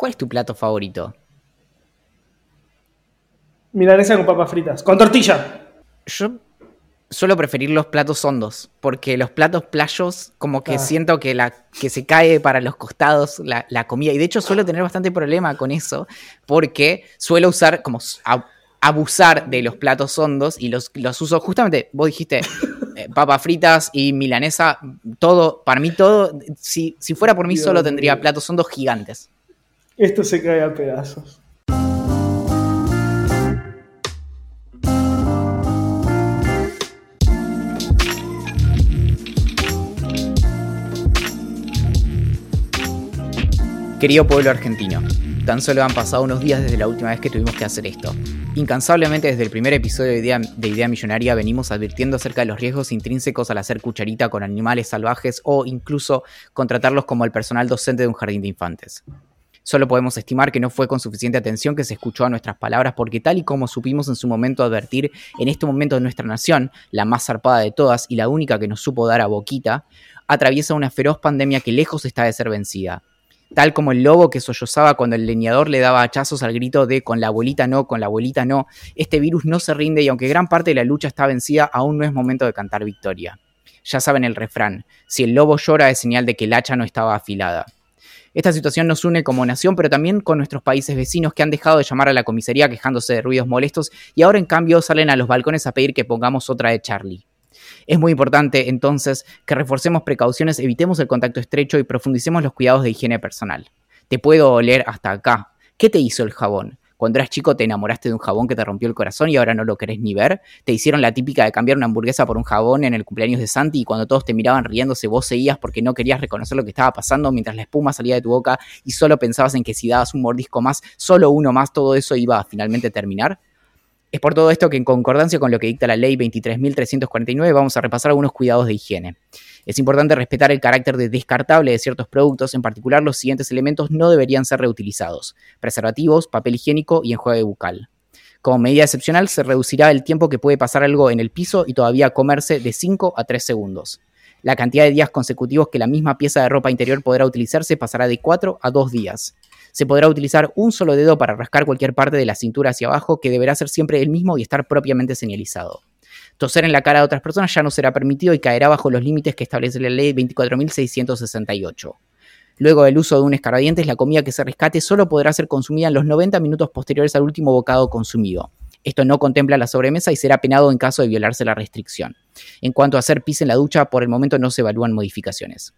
¿Cuál es tu plato favorito? Milanesa con papas fritas. Con tortilla. Yo suelo preferir los platos hondos, porque los platos playos, como que Ah. siento que, la, que se cae para los costados la, la comida. Y de hecho suelo tener bastante problema con eso, porque suelo usar, como a- abusar de los platos hondos y los, los uso justamente, vos dijiste, eh, papas fritas y milanesa, todo, para mí todo, si, si fuera por mí Dios solo tendría platos hondos gigantes. Esto se cae a pedazos. Querido pueblo argentino, tan solo han pasado unos días desde la última vez que tuvimos que hacer esto. Incansablemente desde el primer episodio de Idea, de Idea Millonaria venimos advirtiendo acerca de los riesgos intrínsecos al hacer cucharita con animales salvajes o incluso contratarlos como el personal docente de un jardín de infantes. Solo podemos estimar que no fue con suficiente atención que se escuchó a nuestras palabras porque tal y como supimos en su momento advertir, en este momento de nuestra nación, la más zarpada de todas y la única que nos supo dar a boquita, atraviesa una feroz pandemia que lejos está de ser vencida tal como el lobo que sollozaba cuando el leñador le daba hachazos al grito de con la abuelita no, con la abuelita no, este virus no se rinde y aunque gran parte de la lucha está vencida, aún no es momento de cantar victoria. Ya saben el refrán, si el lobo llora es señal de que el hacha no estaba afilada. Esta situación nos une como nación, pero también con nuestros países vecinos que han dejado de llamar a la comisaría quejándose de ruidos molestos y ahora en cambio salen a los balcones a pedir que pongamos otra de Charlie. Es muy importante entonces que reforcemos precauciones, evitemos el contacto estrecho y profundicemos los cuidados de higiene personal. Te puedo oler hasta acá. ¿Qué te hizo el jabón? Cuando eras chico te enamoraste de un jabón que te rompió el corazón y ahora no lo querés ni ver. Te hicieron la típica de cambiar una hamburguesa por un jabón en el cumpleaños de Santi y cuando todos te miraban riéndose vos seguías porque no querías reconocer lo que estaba pasando mientras la espuma salía de tu boca y solo pensabas en que si dabas un mordisco más, solo uno más, todo eso iba a finalmente terminar. Es por todo esto que en concordancia con lo que dicta la ley 23.349 vamos a repasar algunos cuidados de higiene. Es importante respetar el carácter de descartable de ciertos productos, en particular los siguientes elementos no deberían ser reutilizados. Preservativos, papel higiénico y enjuague bucal. Como medida excepcional se reducirá el tiempo que puede pasar algo en el piso y todavía comerse de 5 a 3 segundos. La cantidad de días consecutivos que la misma pieza de ropa interior podrá utilizarse pasará de 4 a 2 días se podrá utilizar un solo dedo para rascar cualquier parte de la cintura hacia abajo, que deberá ser siempre el mismo y estar propiamente señalizado. Toser en la cara de otras personas ya no será permitido y caerá bajo los límites que establece la ley 24.668. Luego del uso de un escarbadientes, la comida que se rescate solo podrá ser consumida en los 90 minutos posteriores al último bocado consumido. Esto no contempla la sobremesa y será penado en caso de violarse la restricción. En cuanto a hacer pis en la ducha, por el momento no se evalúan modificaciones.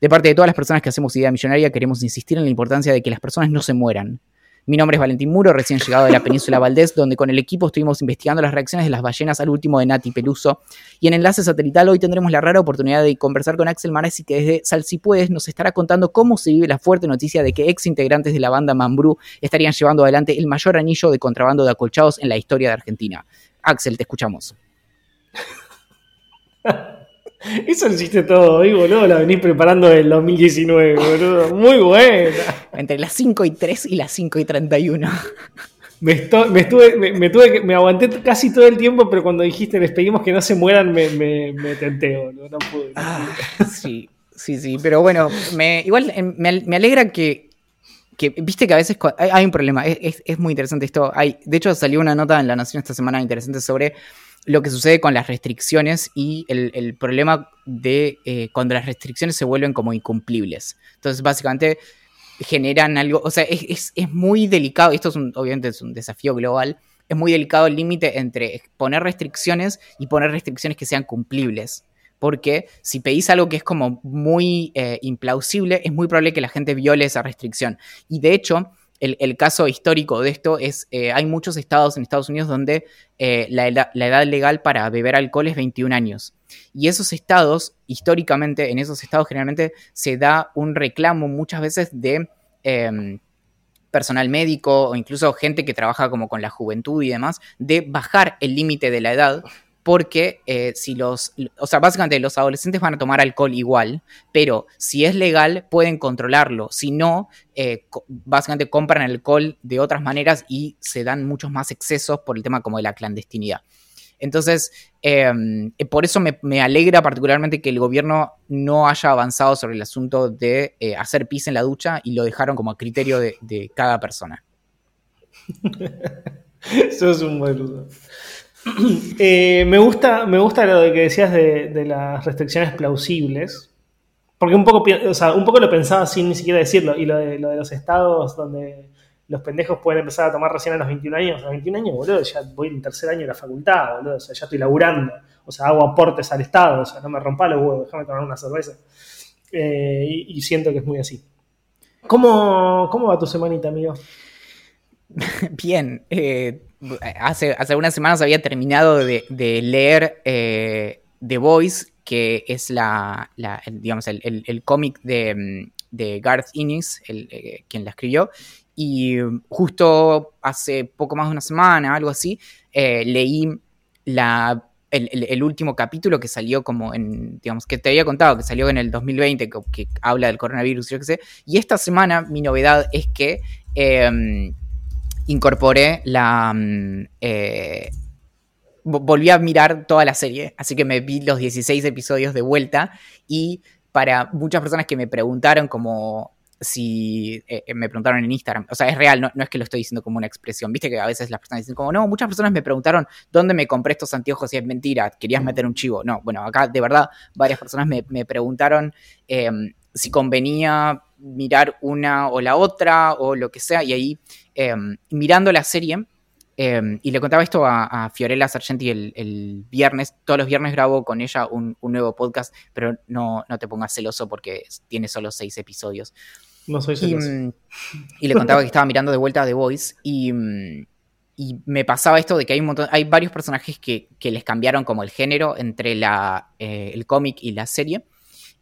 De parte de todas las personas que hacemos Idea Millonaria, queremos insistir en la importancia de que las personas no se mueran. Mi nombre es Valentín Muro, recién llegado de la península Valdés, donde con el equipo estuvimos investigando las reacciones de las ballenas al último de Nati Peluso. Y en enlace satelital hoy tendremos la rara oportunidad de conversar con Axel Maresi, que desde Salsipuedes nos estará contando cómo se vive la fuerte noticia de que ex integrantes de la banda Mambrú estarían llevando adelante el mayor anillo de contrabando de acolchados en la historia de Argentina. Axel, te escuchamos. Eso lo hiciste todo hoy, boludo. La venís preparando del 2019, boludo. Muy buena. Entre las 5 y 3 y las 5 y 31. Me, esto- me estuve, me, me tuve que- me aguanté casi todo el tiempo, pero cuando dijiste les pedimos que no se mueran, me, me, boludo. No pude. no Ah, sí, sí, sí, pero bueno, igual eh, me, al- me alegra que, que, viste que a veces hay un problema, es, es- es muy interesante esto. Hay, de hecho, salió una nota en La Nación esta semana interesante sobre lo que sucede con las restricciones y el, problema de eh, cuando las restricciones se vuelven como incumplibles. Entonces, básicamente generan algo, o sea, es, es- es muy delicado, esto es un- obviamente es un desafío global, es muy delicado el límite entre poner restricciones y poner restricciones que sean cumplibles. Porque si pedís algo que es como muy eh, implausible, es muy probable que la gente viole esa restricción. Y de hecho, el, caso histórico de esto es, eh, hay muchos estados en Estados Unidos donde eh, la, edad, la edad legal para beber alcohol es 21 años. Y esos estados, históricamente, en esos estados generalmente se da un reclamo muchas veces de eh, personal médico o incluso gente que trabaja como con la juventud y demás, de bajar el límite de la edad porque eh, si los, o sea, básicamente los adolescentes van a tomar alcohol igual, pero si es legal pueden controlarlo, si no, eh, básicamente compran alcohol de otras maneras y se dan muchos más excesos por el tema como de la clandestinidad. Entonces, em, por eso me, alegra particularmente que el gobierno no haya avanzado sobre el asunto de eh, hacer pis en la ducha y lo dejaron como a criterio de, cada persona. Eso es un boludo. Eh, me, gusta, me gusta lo de que decías de, las restricciones plausibles. Porque un poco, un poco lo pensaba sin ni siquiera decirlo. Y lo de, lo de los estados donde los pendejos pueden empezar a tomar recién a los 21 años. A los 21 años, boludo, ya voy en tercer año de la facultad, boludo. O sea, ya estoy laburando. O sea, hago aportes al Estado. O sea, no me rompa los huevos, déjame tomar una cerveza. Eh, y, siento que es muy así. ¿Cómo, cómo va tu semanita, amigo? Bien. Eh, hace, hace unas semanas había terminado de, leer eh, The Voice, que es la, digamos, el, cómic de, de, Garth Innis, el, eh, quien la escribió. Y justo hace poco más de una semana, algo así, eh, leí la el, último capítulo que salió como en, digamos, que te había contado, que salió en el 2020, que, habla del coronavirus, yo qué sé. Y esta semana mi novedad es que em, incorporé la... Mm, eh, volví a mirar toda la serie, así que me vi los 16 episodios de vuelta y para muchas personas que me preguntaron como si eh, eh, me preguntaron en Instagram, o sea, es real, no, es que lo estoy diciendo como una expresión, viste que a veces las personas dicen como, no, muchas personas me preguntaron dónde me compré estos anteojos y es mentira, querías meter un chivo. No, bueno, acá de verdad varias personas me, preguntaron em, si convenía mirar una o la otra o lo que sea, y ahí em, mirando la serie, em, y le contaba esto a, Fiorella Sargenti el, viernes. Todos los viernes grabo con ella un, nuevo podcast, pero no, no, te pongas celoso porque tiene solo seis episodios. No soy celoso. Mm, y, le contaba que estaba mirando de vuelta The Voice y, y, me pasaba esto de que hay un montón, hay varios personajes que, les cambiaron como el género entre la, eh, el cómic y la serie.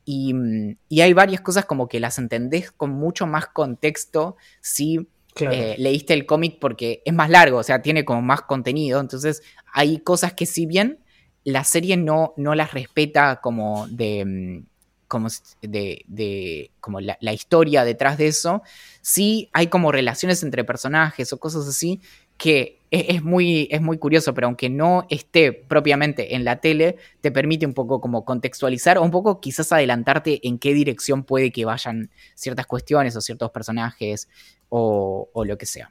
Mm, y, hay varias cosas como que las entendés con mucho más contexto si eh, leíste el cómic porque es más largo, o sea, tiene como más contenido. Entonces hay cosas que si bien la serie no, no las respeta como de como de, como la, historia detrás de eso, sí hay como relaciones entre personajes o cosas así que es, muy, es muy curioso, pero aunque no esté propiamente en la tele, te permite un poco como contextualizar o un poco quizás adelantarte en qué dirección puede que vayan ciertas cuestiones o ciertos personajes o, lo que sea.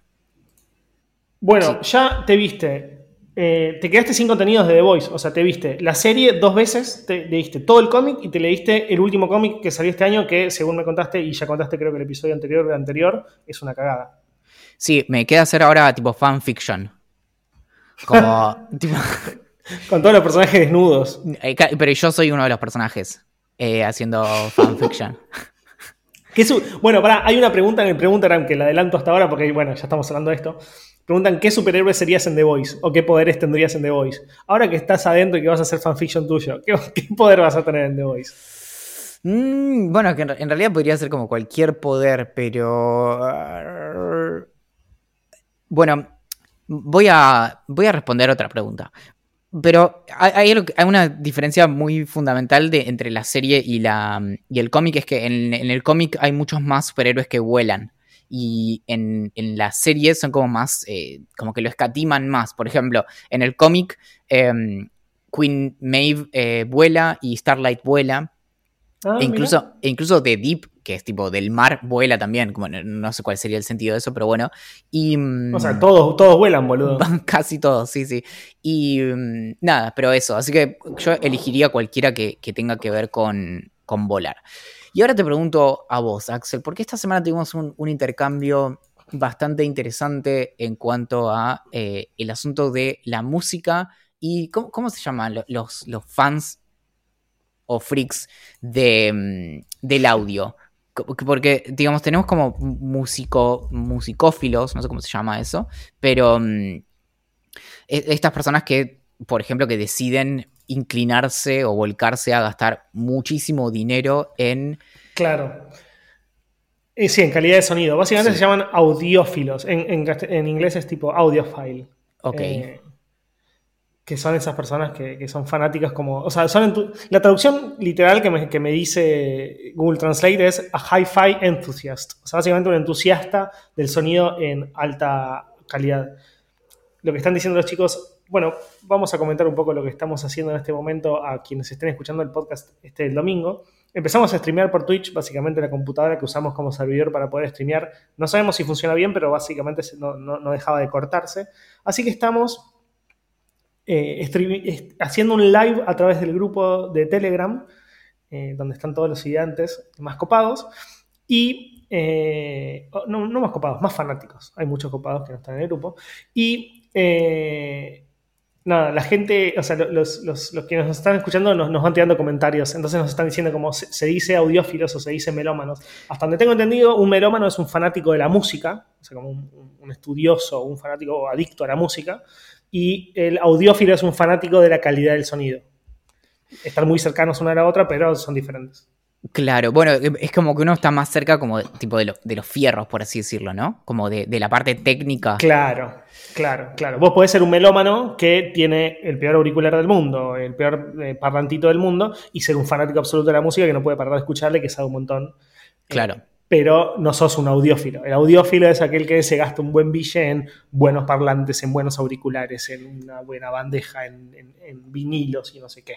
Bueno, ya te viste eh, te quedaste sin contenidos de The Voice. O sea, te viste la serie dos veces, te leíste todo el cómic y te leíste el último cómic que salió este año, que según me contaste, y ya contaste creo que el episodio anterior de anterior, es una cagada. Sí, me queda hacer ahora tipo fanfiction. Como. Con todos los personajes desnudos. Eh, pero yo soy uno de los personajes eh, haciendo fanfiction. bueno, pará, hay una pregunta en el Preguntagram que la adelanto hasta ahora porque, bueno, ya estamos hablando de esto. Preguntan qué superhéroe serías en The Voice o qué poderes tendrías en The Voice. Ahora que estás adentro y que vas a hacer fanfiction tuyo, ¿qué, poder vas a tener en The Voice? Mm, bueno, que en, realidad podría ser como cualquier poder, pero. Uh, bueno, voy a, voy a responder otra pregunta. Pero hay, una diferencia muy fundamental de, entre la serie y, la, y el cómic, es que en, en el cómic hay muchos más superhéroes que vuelan y en, la serie son como más, eh, como que lo escatiman más. Por ejemplo, en el cómic, em, Queen Maeve eh, vuela y Starlight vuela. Ah, e, incluso, e incluso The Deep, que es tipo del mar, vuela también. Como, no sé cuál sería el sentido de eso, pero bueno. Y, o sea, todos, todos vuelan, boludo. Casi todos, sí, sí. Y mm, nada, pero eso. Así que yo elegiría cualquiera que, tenga que ver con, con volar. Y ahora te pregunto a vos, Axel, porque esta semana tuvimos un, intercambio bastante interesante en cuanto a eh, el asunto de la música y cómo, se llaman los, los fans o freaks de, mm, del audio. Porque, digamos, tenemos como músico, musicófilos, no sé cómo se llama eso, pero mm, e, estas personas que, por ejemplo, que deciden inclinarse o volcarse a gastar muchísimo dinero en... Claro. Eh, sí, en calidad de sonido. Básicamente se llaman audiófilos. En, inglés es tipo audiophile. Ok. Eh, que son esas personas que, son fanáticas como... O sea, son la traducción literal que me, que me dice Google Translate es a hi-fi enthusiast. O sea, básicamente un entusiasta del sonido en alta calidad. Lo que están diciendo los chicos bueno, vamos a comentar un poco lo que estamos haciendo en este momento a quienes estén escuchando el podcast este domingo. Empezamos a streamear por Twitch, básicamente la computadora que usamos como servidor para poder streamear. No sabemos si funciona bien, pero básicamente no, dejaba de cortarse. Así que estamos eh, haciendo un live a través del grupo de Telegram, eh, donde están todos los estudiantes más copados. Y eh, no, más copados, más fanáticos. Hay muchos copados que no están en el grupo. Y eh, nada, la gente, o sea, los, que nos están escuchando nos, van tirando comentarios. Entonces nos están diciendo como se, dice audiófilos o se dice melómanos. Hasta donde tengo entendido, un melómano es un fanático de la música, o sea, como un, un estudioso, un fanático adicto a la música. Y el audiófilo es un fanático de la calidad del sonido. Están muy cercanos una a la otra, pero son diferentes. Claro, bueno, es como que uno está más cerca como tipo de, los fierros, por así decirlo, ¿no? Como de, la parte técnica. Claro, claro, claro. Vos podés ser un melómano que tiene el peor auricular del mundo, el peor eh, parlantito del mundo, y ser un fanático absoluto de la música que no puede parar de escucharle, que sabe un montón. Claro. Pero no sos un audiófilo. El audiófilo es aquel que se gasta un buen billete en buenos parlantes, en buenos auriculares, en una buena bandeja, en vinilos y no sé qué.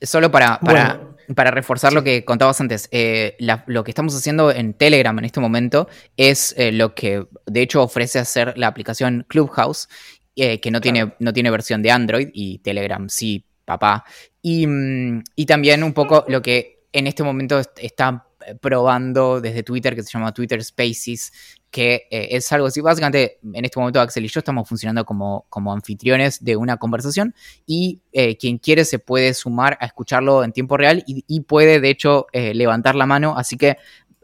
Solo para, para, reforzar lo que contabas antes, eh, lo que estamos haciendo en Telegram en este momento es eh, lo que de hecho ofrece hacer la aplicación Clubhouse, eh, que no, tiene, no tiene versión de Android y Telegram sí, papá. Y, mm, y también un poco lo que en este momento está probando desde Twitter, que se llama Twitter Spaces, que eh, es algo así. Básicamente, en este momento Axel y yo estamos funcionando como, como anfitriones de una conversación y eh, quien quiere se puede sumar a escucharlo en tiempo real y, puede, de hecho, eh, levantar la mano. Así que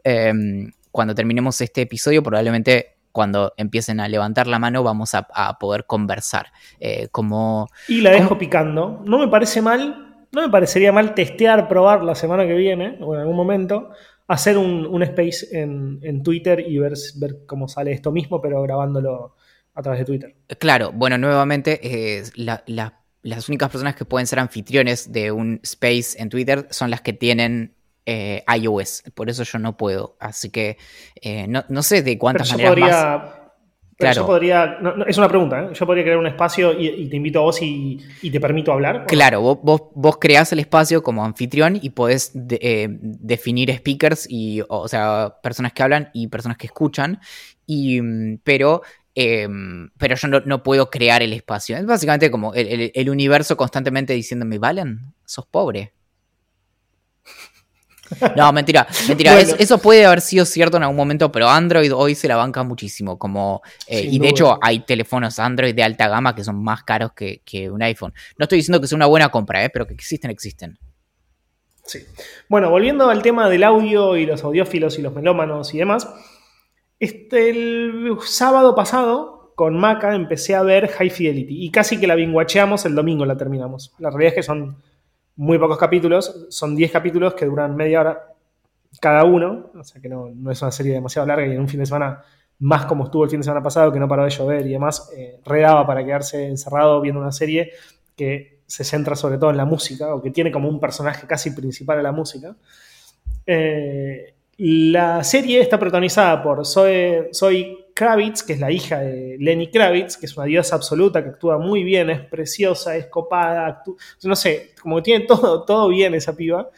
em, cuando terminemos este episodio, probablemente cuando empiecen a levantar la mano vamos a, poder conversar. como, y la dejo picando. No me parece mal. No me parecería mal testear, probar la semana que viene o en algún momento hacer un, space en, Twitter y ver, ver cómo sale esto mismo, pero grabándolo a través de Twitter. Claro, bueno, nuevamente, eh, las únicas personas que pueden ser anfitriones de un space en Twitter son las que tienen eh, iOS. Por eso yo no puedo. Así que eh, no, sé de cuántas maneras más yo podría, es una pregunta, ¿eh? yo podría crear un espacio y, te invito a vos y, te permito hablar. Claro, vos, vos, creás el espacio como anfitrión y podés eh, definir speakers, y, o, sea, personas que hablan y personas que escuchan, y, mm, pero, em, pero yo no, puedo crear el espacio. Es básicamente como el, el universo constantemente diciéndome, Valen, sos pobre. No, mentira, mentira. eso puede haber sido cierto en algún momento, pero Android hoy se la banca muchísimo. Como, eh, y de hecho hay teléfonos Android de alta gama que son más caros que, un iPhone. No estoy diciendo que sea una buena compra, eh, pero que existen, existen. Sí. Bueno, volviendo al tema del audio y los audiófilos y los melómanos y demás. Este, el sábado pasado, con Maca, empecé a ver High Fidelity. Y casi que la binguacheamos el domingo, la terminamos. La realidad es que son muy pocos capítulos, son 10 capítulos que duran media hora cada uno, o sea que no, es una serie demasiado larga y en un fin de semana, más como estuvo el fin de semana pasado, que no paró de llover y demás, eh, redaba para quedarse encerrado viendo una serie que se centra sobre todo en la música, o que tiene como un personaje casi principal a la música. Eh, la serie está protagonizada por Zoe, Zoe Kravitz, que es la hija de Lenny Kravitz, que es una diosa absoluta, que actúa muy bien, es preciosa, es copada, no sé, como que tiene todo, todo bien esa piba.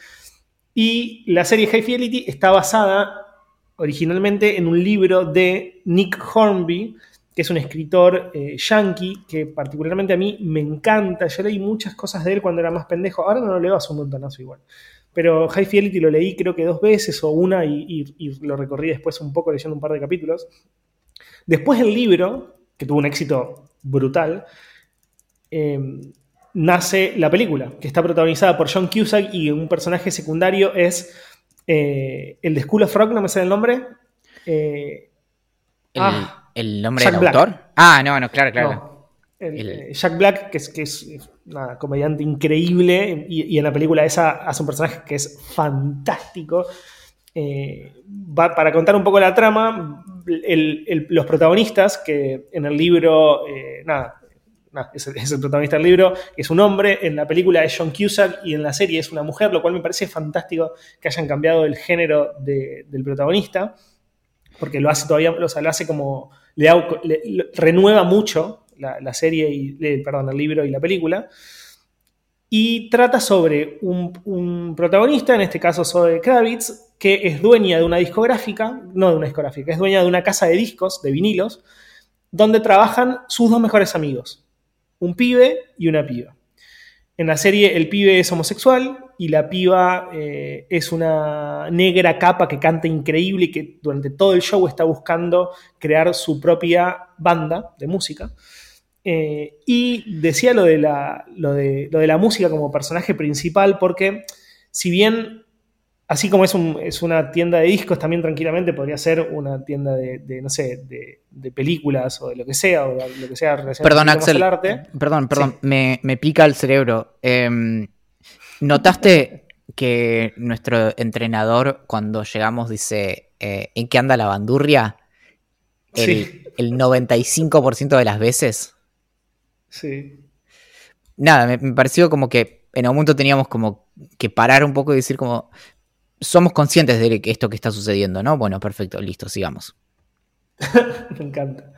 Y la serie High Fidelity está basada originalmente en un libro de Nick Hornby, que es un escritor eh, yankee que particularmente a mí me encanta. Yo leí muchas cosas de él cuando era más pendejo, ahora no lo leo hace un montonazo igual. Pero High Fidelity lo leí creo que dos veces o una y, lo recorrí después un poco leyendo un par de capítulos. Después el libro, que tuvo un éxito brutal, em, nace la película, que está protagonizada por John Cusack y un personaje secundario es eh, el de School of Rock, no me sé el nombre. Eh, el, ah, nombre del autor? Ah, no, no, claro, claro. Eh, Jack Black, que es, que es una comediante increíble, y, en la película esa hace un personaje que es fantástico. Eh, para contar un poco la trama, los protagonistas, que en el libro, eh, nada, es, el, protagonista del libro, es un hombre, en la película es John Cusack y en la serie es una mujer, lo cual me parece fantástico que hayan cambiado el género del protagonista, porque lo hace todavía, o sea, lo hace como, le renueva mucho la, serie, y, eh, perdón, el libro y la película. Y trata sobre un, protagonista, en este caso Zoe Kravitz, que es dueña de una discográfica, no de una discográfica, es dueña de una casa de discos, de vinilos, donde trabajan sus dos mejores amigos, un pibe y una piba. En la serie el pibe es homosexual y la piba eh, es una negra capa que canta increíble y que durante todo el show está buscando crear su propia banda de música. Eh, y decía lo de, la, lo, de, lo de la música como personaje principal porque si bien así como es, es, una tienda de discos, también tranquilamente podría ser una tienda de, no sé, de, películas o de lo que sea, o lo que sea perdón, Axel, arte. Perdón, perdón, me, pica el cerebro. Em, ¿Notaste que nuestro entrenador cuando llegamos dice, eh, ¿en qué anda la bandurria? El, sí. el 95% de las veces. Sí. Nada, me, me pareció como que en algún momento teníamos como que parar un poco y decir como, somos conscientes de esto que está sucediendo, ¿no? Bueno, perfecto, listo, sigamos. Me encanta.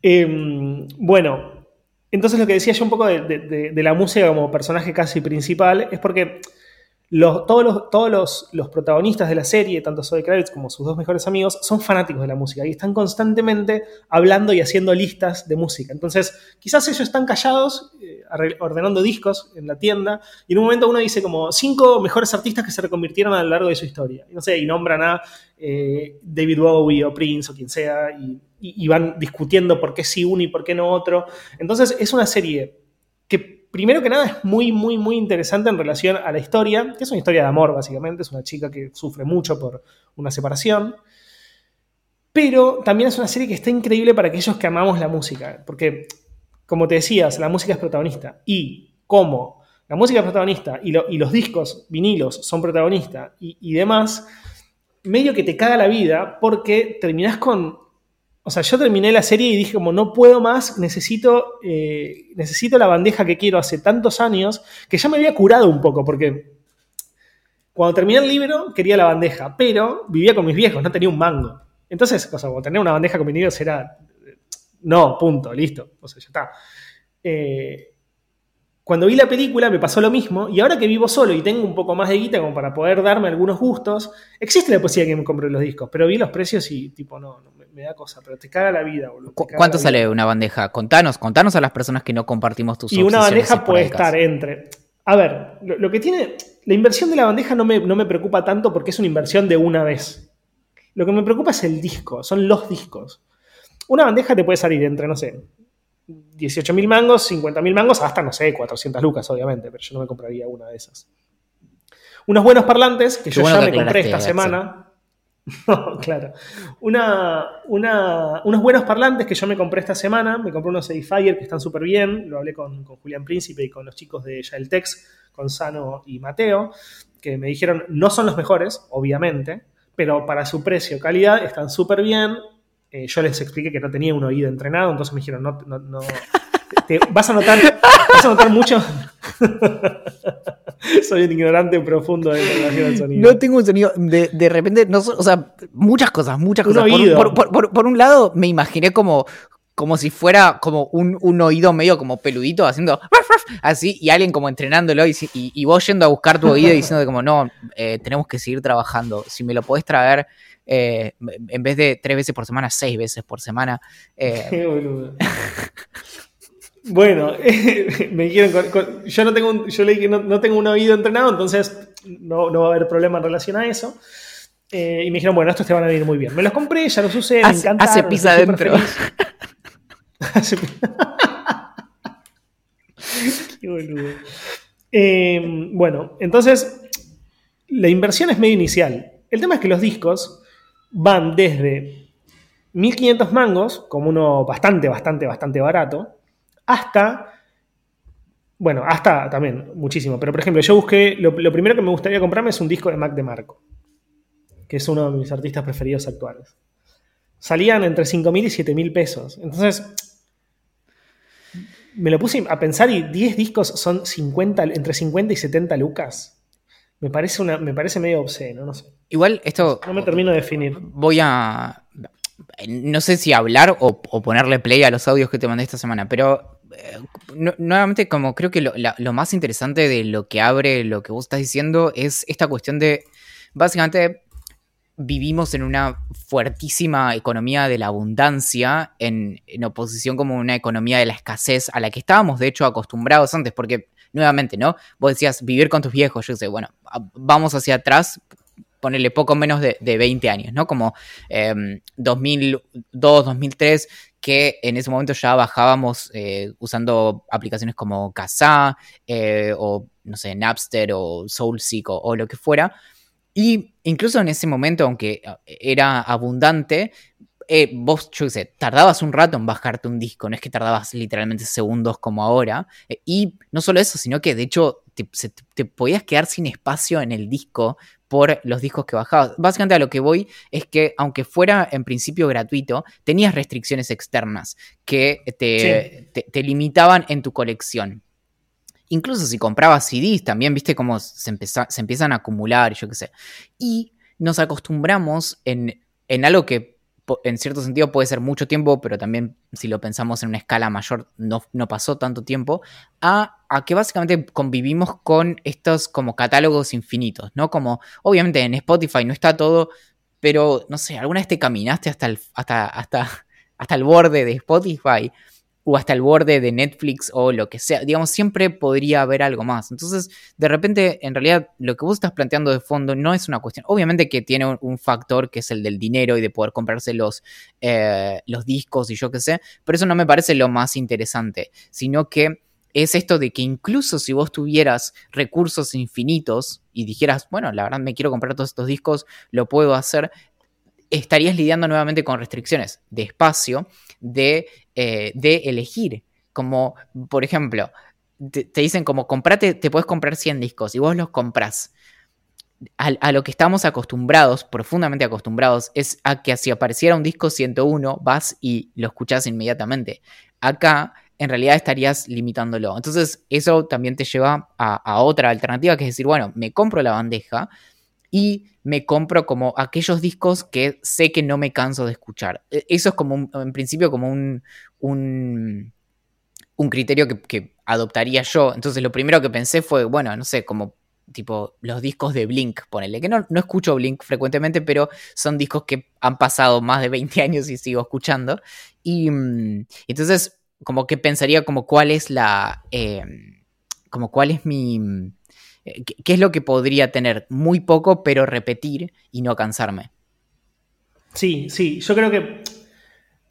Em, bueno, entonces lo que decía yo un poco de, la música como personaje casi principal es porque todos, los, todos los, protagonistas de la serie, tanto Zoe Kravitz como sus dos mejores amigos, son fanáticos de la música y están constantemente hablando y haciendo listas de música. Entonces, quizás ellos están callados, eh, ordenando discos en la tienda, y en un momento uno dice como cinco mejores artistas que se reconvirtieron a lo largo de su historia. Y no sé, y nombran a eh, David Bowie o Prince o quien sea, y van discutiendo por qué sí uno y por qué no otro. Entonces, es una serie que primero que nada es muy, muy, muy interesante en relación a la historia, que es una historia de amor, básicamente. Es una chica que sufre mucho por una separación. Pero también es una serie que está increíble para aquellos que amamos la música. Porque, como te decías, la música es protagonista. Y como la música es protagonista y, los discos, vinilos, son protagonistas y, y demás, medio que te caga la vida porque terminás con o sea, yo terminé la serie y dije como no puedo más, necesito, eh, necesito la bandeja que quiero hace tantos años, que ya me había curado un poco, porque cuando terminé el libro quería la bandeja, pero vivía con mis viejos, no tenía un mango. Entonces, o sea, tener una bandeja con vinilos era, no, punto, listo, o sea, ya está. Eh, cuando vi la película me pasó lo mismo y ahora que vivo solo y tengo un poco más de guita como para poder darme algunos gustos, existe la posibilidad de que me compre los discos, pero vi los precios y tipo, no, no me, da cosa, pero te caga la vida, boludo. ¿Cuánto sale una bandeja? Contanos, contanos a las personas que no compartimos tus Y una bandeja puede estar entre... A ver, lo, que tiene... La inversión de la bandeja no me, no me preocupa tanto porque es una inversión de una vez. Lo que me preocupa es el disco, son los discos. Una bandeja te puede salir entre, no sé, 18 mil mangos, 50 mil mangos, hasta, no sé, 400 lucas, obviamente, pero yo no me compraría una de esas. Unos buenos parlantes que yo ya me compré esta semana. claro. Una, unos buenos parlantes que yo me compré esta semana. Me compré unos Edifier que están súper bien. Lo hablé con, Julián Príncipe y con los chicos de Tex, con Sano y Mateo, que me dijeron no son los mejores, obviamente, pero para su precio, calidad, están súper bien. Eh, yo les expliqué que no tenía un oído entrenado, entonces me dijeron, no, no, no vas, a notar, vas a notar mucho. Soy un ignorante profundo de relación al sonido. No tengo un sonido. De, de repente, no, o sea, muchas cosas, muchas cosas. Por, por, por, un lado, me imaginé como, como si fuera como un, un, oído medio como peludito haciendo así y alguien como entrenándolo y, y, vos yendo a buscar tu oído y diciendo como no, eh, tenemos que seguir trabajando. Si me lo podés traer eh, en vez de tres veces por semana, seis veces por semana. Eh. Qué boludo. bueno, me dijeron, yo no tengo yo le dije no, no, tengo un oído entrenado, entonces no, no, va a haber problema en relación a eso. Eh, y me dijeron, bueno, estos te van a venir muy bien. Me los compré, ya los usé, me encantaron. Hace pizza adentro. Qué boludo. bueno, entonces la inversión es medio inicial. El tema es que los discos van desde 1500 mangos, como uno bastante, bastante, bastante barato, hasta, bueno, hasta también muchísimo. Pero por ejemplo, yo busqué, lo, primero que me gustaría comprarme es un disco de Mac de Marco, que es uno de mis artistas preferidos actuales. Salían entre 5.000 y 7.000 pesos. Entonces, me lo puse a pensar y 10 discos son 50, entre 50 y 70 lucas. Me parece, una, me parece medio obsceno, no sé. Igual esto... No me termino de definir. Voy a... no sé si hablar o, ponerle play a los audios que te mandé esta semana, pero eh, nuevamente como creo que lo, más interesante de lo que abre lo que vos estás diciendo es esta cuestión de, básicamente, vivimos en una fuertísima economía de la abundancia en, en, oposición como una economía de la escasez a la que estábamos de hecho acostumbrados antes, porque nuevamente, ¿no? Vos decías vivir con tus viejos, yo sé, bueno, vamos hacia atrás, ponerle poco menos de, 20 años, ¿no? Como 2002, em, 2003, que en ese momento ya bajábamos eh, usando aplicaciones como Kazaa eh, o, no sé, Napster o Soulseek o, o lo que fuera. Y incluso en ese momento, aunque eh, era abundante, eh, vos, yo qué sé, tardabas un rato en bajarte un disco, no es que tardabas literalmente segundos como ahora. Eh, y no solo eso, sino que de hecho te, podías quedar sin espacio en el disco por los discos que bajabas. Básicamente a lo que voy es que aunque fuera en principio gratuito, tenías restricciones externas que te, limitaban en tu colección. Incluso si comprabas CDs, también viste cómo se, se empiezan a acumular, yo qué sé. Y nos acostumbramos en, en algo que en cierto sentido puede ser mucho tiempo, pero también si lo pensamos en una escala mayor no, no pasó tanto tiempo, a, que básicamente convivimos con estos como catálogos infinitos, ¿no? Como obviamente en Spotify no está todo, pero no sé, ¿alguna vez te caminaste hasta el, hasta, hasta, hasta el borde de Spotify? O hasta el borde de Netflix o lo que sea. Digamos, siempre podría haber algo más. Entonces, de repente, en realidad, lo que vos estás planteando de fondo no es una cuestión. Obviamente que tiene un, factor que es el del dinero y de poder comprarse los, eh, los discos y yo qué sé, pero eso no me parece lo más interesante, sino que es esto de que incluso si vos tuvieras recursos infinitos y dijeras, bueno, la verdad me quiero comprar todos estos discos, lo puedo hacer, estarías lidiando nuevamente con restricciones de espacio, de, eh, de elegir. Como, por ejemplo, te, dicen como comprate, te puedes comprar 100 discos y vos los compras. A, lo que estamos acostumbrados, profundamente acostumbrados, es a que si apareciera un disco 101, vas y lo escuchás inmediatamente. Acá, en realidad, estarías limitándolo. Entonces, eso también te lleva a, a otra alternativa, que es decir, bueno, me compro la bandeja, y me compro como aquellos discos que sé que no me canso de escuchar. E, eso es como, en principio, como un, un, criterio que, adoptaría yo. Entonces lo primero que pensé fue, bueno, no sé, como tipo los discos de Blink, ponele, que no, no escucho Blink frecuentemente, pero son discos que han pasado más de 20 años y sigo escuchando. Y mm, entonces, como que pensaría como cuál es la... Eh, como cuál es mi eh, ¿Qué es lo que podría tener? Muy poco, pero repetir y no cansarme. Sí, sí, yo creo que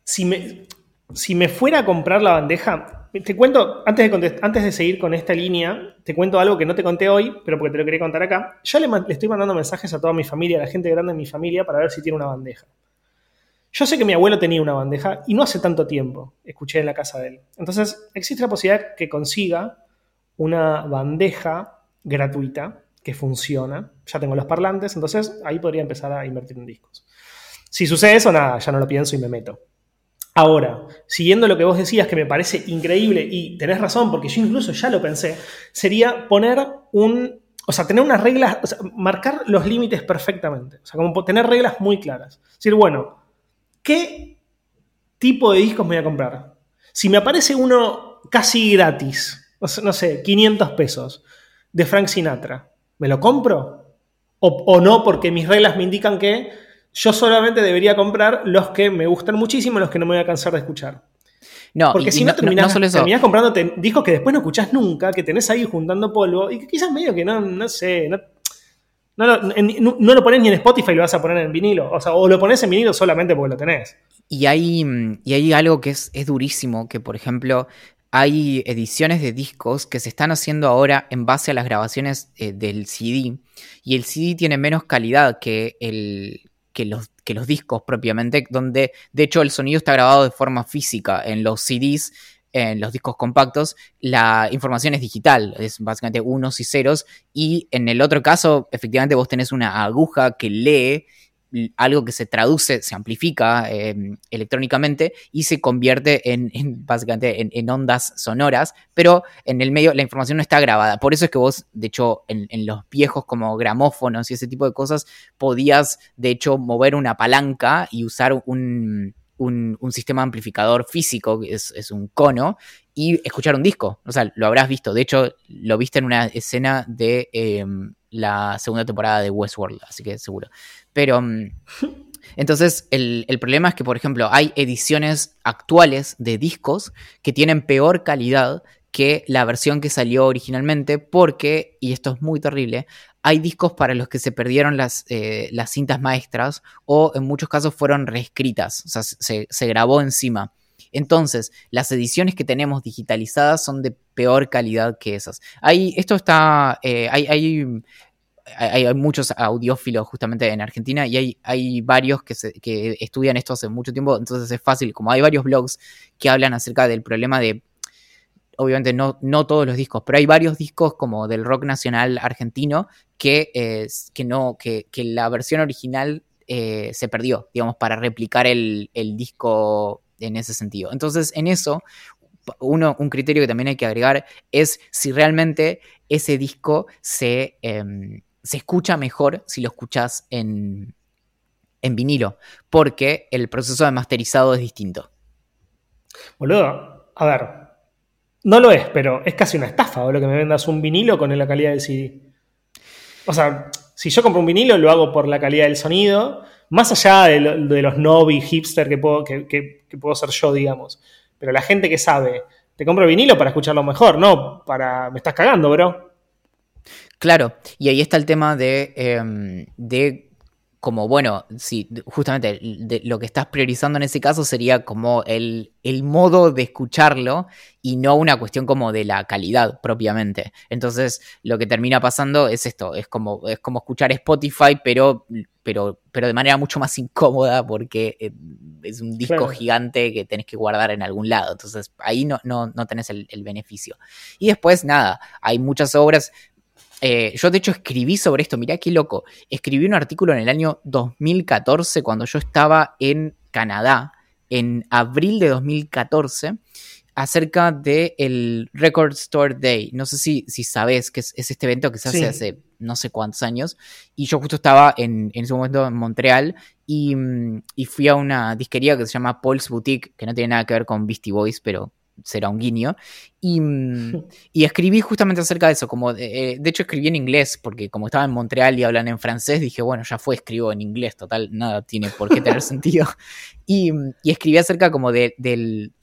si me, si me fuera a comprar la bandeja, te cuento, antes de, antes de seguir con esta línea, te cuento algo que no te conté hoy, pero porque te lo quería contar acá. Ya le, le, estoy mandando mensajes a toda mi familia, a la gente grande de mi familia, para ver si tiene una bandeja. Yo sé que mi abuelo tenía una bandeja y no hace tanto tiempo escuché en la casa de él. Entonces, existe la posibilidad que consiga una bandeja gratuita que funciona. Ya tengo los parlantes, entonces ahí podría empezar a invertir en discos. Si sucede eso, nada, ya no lo pienso y me meto. Ahora, siguiendo lo que vos decías, que me parece increíble y tenés razón, porque yo incluso ya lo pensé, sería poner un, o sea, tener unas reglas, o sea, marcar los límites perfectamente, o sea, como tener reglas muy claras. Es decir, bueno, ¿qué tipo de discos me voy a comprar? Si me aparece uno casi gratis, no sé, 500 pesos, de Frank Sinatra. ¿Me lo compro? O, no, porque mis reglas me indican que yo solamente debería comprar los que me gustan muchísimo, los que no me voy a cansar de escuchar. No, porque si no, terminás, comprando discos que después no escuchás nunca, que tenés ahí juntando polvo y que quizás medio que no, no sé, no, no, lo pones ni en Spotify, lo vas a poner en vinilo. O sea, o lo pones en vinilo solamente porque lo tenés. Y hay, y hay algo que es, es durísimo, que por ejemplo, hay ediciones de discos que se están haciendo ahora en base a las grabaciones eh, del CD y el CD tiene menos calidad que, el, que, los, que los discos propiamente, donde de hecho el sonido está grabado de forma física en los CDs. En los discos compactos, la información es digital, es básicamente unos y ceros, y en el otro caso, efectivamente, vos tenés una aguja que lee algo que se traduce, se amplifica em, electrónicamente y se convierte en, básicamente en, ondas sonoras, pero en el medio la información no está grabada. Por eso es que vos, de hecho, en, los viejos como gramófonos y ese tipo de cosas, podías, de hecho, mover una palanca y usar un, sistema amplificador físico, que es, un cono, y escuchar un disco. O sea, lo habrás visto. De hecho, lo viste en una escena de em, la segunda temporada de Westworld, así que seguro. Pero mm, entonces el, problema es que, por ejemplo, hay ediciones actuales de discos que tienen peor calidad que la versión que salió originalmente porque, y esto es muy terrible, hay discos para los que se perdieron las, eh, las cintas maestras o en muchos casos fueron reescritas, o sea, se, grabó encima. Entonces, las ediciones que tenemos digitalizadas son de peor calidad que esas. Hay, esto está, eh, hay, hay hay, muchos audiófilos justamente en Argentina y hay, hay varios que, que estudian esto hace mucho tiempo, entonces es fácil, como hay varios blogs que hablan acerca del problema de, obviamente no, no todos los discos, pero hay varios discos como del rock nacional argentino que, que, no, que, la versión original eh, se perdió, digamos, para replicar el, disco en ese sentido. Entonces, en eso, uno, un criterio que también hay que agregar es si realmente ese disco se, em, se escucha mejor si lo escuchas en, en vinilo, porque el proceso de masterizado es distinto. Boludo, a ver, no lo es, pero es casi una estafa, lo que me vendas un vinilo con la calidad del CD. O sea, si yo compro un vinilo, lo hago por la calidad del sonido, más allá de, los novi hipster que puedo, que, puedo ser yo, digamos. Pero la gente que sabe, te compro vinilo para escucharlo mejor, no para. Me estás cagando, bro. Claro, y ahí está el tema de, em, de como, bueno, sí, justamente lo que estás priorizando en ese caso sería como el, el, modo de escucharlo y no una cuestión como de la calidad propiamente. Entonces, lo que termina pasando es esto, es como, es como escuchar Spotify, pero, pero, pero de manera mucho más incómoda porque eh, es un disco gigante que tenés que guardar en algún lado. Entonces, ahí no, no, no tenés el, el beneficio. Y después, nada, hay muchas obras, eh, yo de hecho escribí sobre esto, mirá qué loco. Escribí un artículo en el año 2014 cuando yo estaba en Canadá, en abril de 2014, acerca del el Record Store Day. No sé si, si sabes que es, este evento que se hace hace no sé cuántos años. Y yo justo estaba en, ese momento en Montreal y, mm, y, fui a una disquería que se llama Paul's Boutique, que no tiene nada que ver con Beastie Boys, pero será un guiño. Mm, y, escribí justamente acerca de eso, como de, eh, de, hecho escribí en inglés, porque como estaba en Montreal y hablan en francés, dije, bueno, ya fue, escribo en inglés, total, nada tiene por qué tener sentido. Y, y, escribí acerca como de, del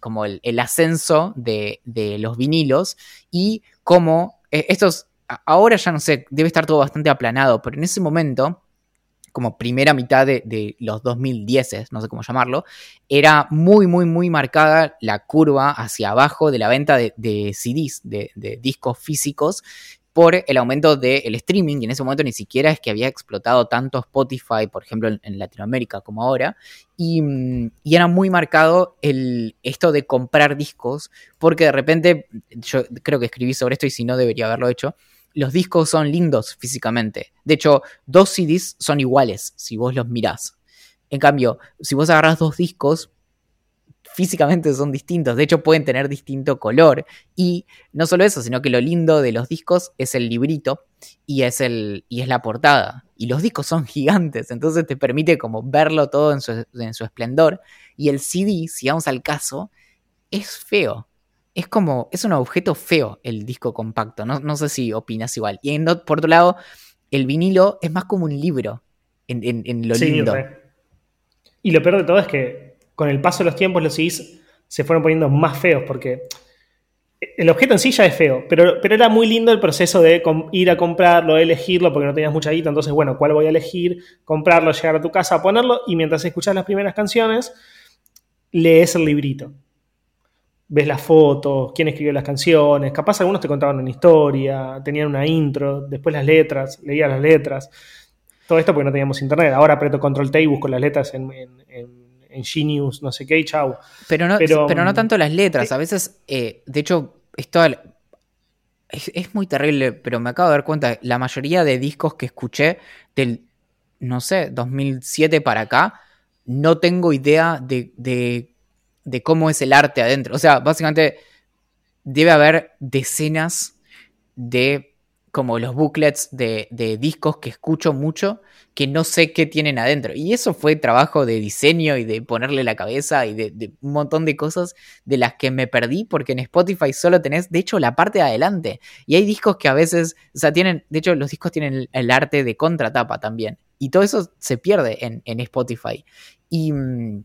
como el, ascenso de, de, los vinilos y cómo eh, estos, ahora ya no sé, debe estar todo bastante aplanado, pero en ese momento como primera mitad de, los 2010, no sé cómo llamarlo, era muy, muy, muy marcada la curva hacia abajo de la venta de, CDs, de, discos físicos, por el aumento del streaming, y en ese momento ni siquiera es que había explotado tanto Spotify, por ejemplo, en, Latinoamérica como ahora, y, era muy marcado el, esto de comprar discos, porque de repente, yo creo que escribí sobre esto y si no debería haberlo hecho, los discos son lindos físicamente. De hecho, dos CDs son iguales si vos los mirás. En cambio, si vos agarrás dos discos, físicamente son distintos. De hecho, pueden tener distinto color. Y no solo eso, sino que lo lindo de los discos es el librito y es, el, y es la portada. Y los discos son gigantes, entonces te permite como verlo todo en su, en su esplendor. Y el CD, si vamos al caso, es feo es como, es un objeto feo el disco compacto, no, sé si opinas igual. Y por otro lado, el vinilo es más como un libro en, en, lo lindo. Y lo peor de todo es que con el paso de los tiempos los CDs se fueron poniendo más feos porque el objeto en sí ya es feo, pero, pero era muy lindo el proceso de ir a comprarlo, elegirlo, porque no tenías mucha guita, entonces, bueno, ¿cuál voy a elegir? Comprarlo, llegar a tu casa, ponerlo, y mientras escuchas las primeras canciones, lees el librito ves las fotos, quién escribió las canciones, capaz algunos te contaban una historia, tenían una intro, después las letras, leía las letras. Todo esto porque no teníamos internet. Ahora aprieto control T y busco las letras en, en, Genius, no sé qué, y chau. Pero no, pero, no tanto las letras. A veces, eh, de hecho, esto es, es, muy terrible, pero me acabo de dar cuenta, la mayoría de discos que escuché del no sé, 2007 para acá, no tengo idea de, de, de cómo es el arte adentro. O sea, básicamente debe haber decenas de como los booklets de, discos que escucho mucho, que no sé qué tienen adentro. Y eso fue trabajo de diseño y de ponerle la cabeza y de, un montón de cosas de las que me perdí, porque en Spotify solo tenés, de hecho, la parte de adelante. Y hay discos que a veces, o sea, tienen, de hecho, los discos tienen el, arte de contratapa también. Y todo eso se pierde en, Spotify. Y, mm,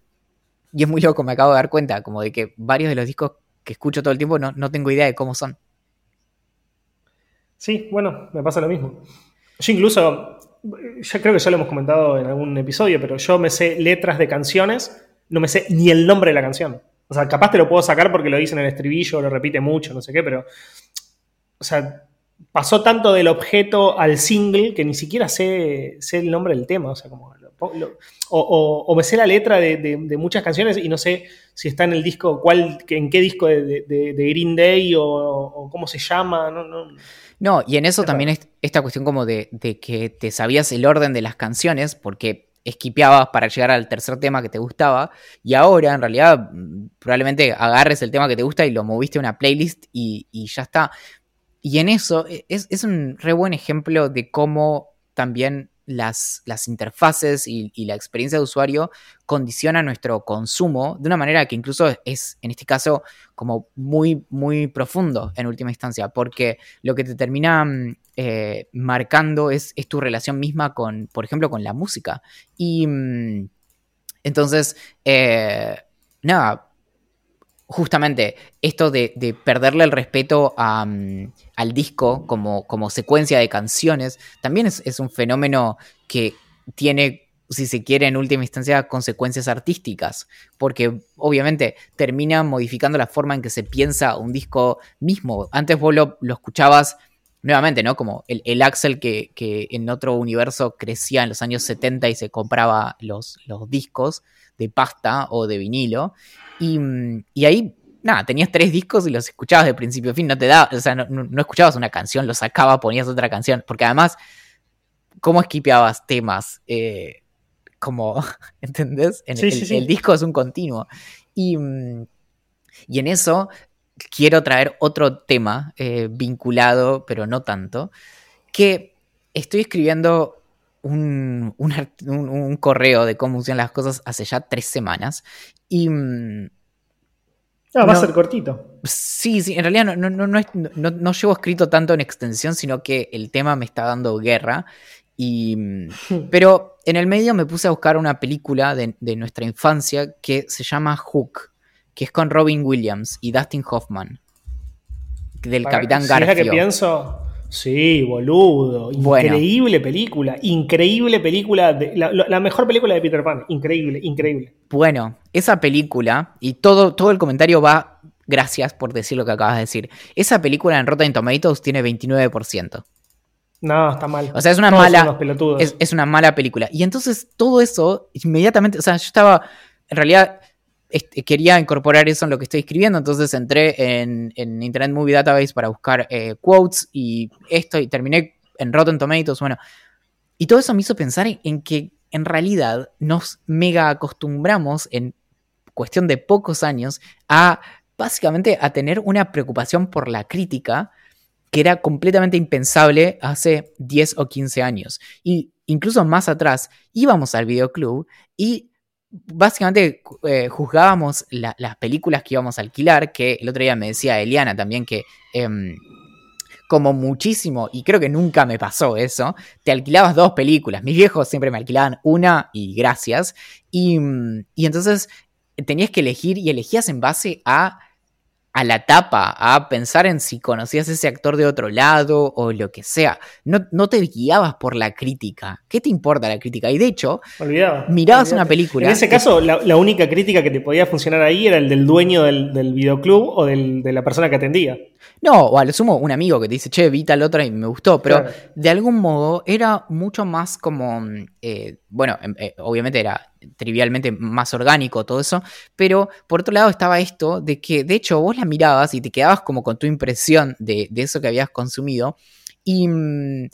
y, es muy loco, me acabo de dar cuenta, como de que varios de los discos que escucho todo el tiempo no, no tengo idea de cómo son. Sí, bueno, me pasa lo mismo. Yo incluso, ya creo que ya lo hemos comentado en algún episodio, pero yo me sé letras de canciones, no me sé ni el nombre de la canción. O sea, capaz te lo puedo sacar porque lo dicen en el estribillo, lo repite mucho, no sé qué, pero. O sea, pasó tanto del objeto al single que ni siquiera sé, sé el nombre del tema. O sea, como. o, me sé la letra de, muchas canciones y no sé si está en el disco, cuál, en qué disco de, Green Day o, cómo se llama. No, no, no, y en eso también es esta cuestión como de, que te sabías el orden de las canciones, porque esquipeabas para llegar al tercer tema que te gustaba, y ahora en realidad probablemente agarres el tema que te gusta y lo moviste a una playlist y, ya está. Y en eso e, es, un re buen ejemplo de cómo también las, interfaces y, la experiencia de usuario condiciona nuestro consumo de una manera que incluso es, en este caso, como muy, muy profundo en última instancia, porque lo que te termina mm, eh, marcando es, es, tu relación misma con, por ejemplo, con la música. Y mm, entonces, eh, nada, justamente esto de, perderle el respeto mm, al disco como, secuencia de canciones, también es, un fenómeno que tiene, si se quiere, en última instancia, consecuencias artísticas, porque obviamente termina modificando la forma en que se piensa un disco mismo. Antes vos lo, escuchabas nuevamente, ¿no? Como el, Axel que, en otro universo crecía en los años 70 y se compraba los discos de pasta o de vinilo. Mm, y, ahí, nada, tenías tres discos y los escuchabas de principio a fin, no te da, o sea, no, escuchabas una canción, lo sacabas, ponías otra canción, porque además, ¿cómo esquipeabas temas? Eh, como, ¿entendés? el, disco es un continuo. Y, y, en eso quiero traer otro tema eh, vinculado, pero no tanto, que estoy escribiendo un, un, correo de cómo funcionan las cosas hace ya tres semanas. Y. Mm, ah, va a ser cortito. Sí, sí, en realidad no, no, no, llevo escrito tanto en extensión, sino que el tema me está dando guerra. Y, mm, hmm. pero en el medio me puse a buscar una película de, nuestra infancia que se llama Hook, que es con Robin Williams y Dustin Hoffman, del Capitán Garfield. que pienso, Sí, boludo. Increíble película. Increíble película. la, mejor película de Peter Pan. Increíble, increíble. Bueno, esa película, y todo, todo el comentario va. Gracias por decir lo que acabas de decir. Esa película en Rotten Tomatoes tiene 29%. No, está mal. O sea, es una mala. Es, es, una mala película. Y entonces todo eso, inmediatamente. O sea, yo estaba. En realidad, quería incorporar eso en lo que estoy escribiendo, entonces entré en, Internet Movie Database para buscar eh, quotes y esto, y terminé en Rotten Tomatoes, bueno. Y todo eso me hizo pensar en, que en realidad nos mega acostumbramos en cuestión de pocos años a básicamente a tener una preocupación por la crítica que era completamente impensable hace 10 o 15 años. Y incluso más atrás íbamos al videoclub y básicamente eh, juzgábamos las películas que íbamos a alquilar, que el otro día me decía Eliana también que em, como muchísimo, y creo que nunca me pasó eso, te alquilabas dos películas. Mis viejos siempre me alquilaban una y gracias. Y, y entonces tenías que elegir y elegías en base a a la tapa, a pensar en si conocías ese actor de otro lado o lo que sea. No, no te guiabas por la crítica. ¿Qué te importa la crítica? Y de hecho, mirabas una película. En ese caso, la, única crítica que te podía funcionar ahí era el del dueño del, videoclub o de la persona que atendía. No, o a lo sumo un amigo que te dice, che, vi tal otra y me gustó, pero de algún modo era mucho más como, eh, bueno, em, eh, obviamente era trivialmente más orgánico todo eso, pero por otro lado estaba esto de que de hecho vos la mirabas y te quedabas como con tu impresión de, eso que habías consumido y, mm,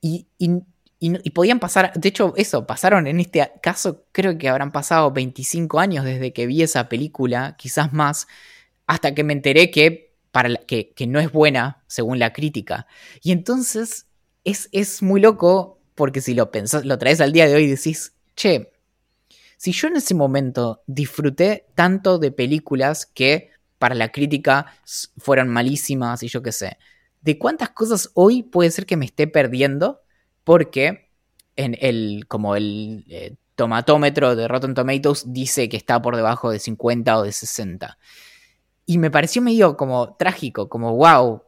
y, y, podían pasar, de hecho, eso, pasaron en este caso, creo que habrán pasado 25 años desde que vi esa película, quizás más, hasta que me enteré que, para que, no es buena según la crítica. Y entonces es, es muy loco porque si lo, pensás, lo traes al día de hoy y decís, che, si yo en ese momento disfruté tanto de películas que para la crítica fueron malísimas y yo qué sé, ¿de cuántas cosas hoy puede ser que me esté perdiendo? porque en el, como el eh, tomatómetro de Rotten Tomatoes dice que está por debajo de 50 o de 60. Y me pareció medio como trágico, como wow,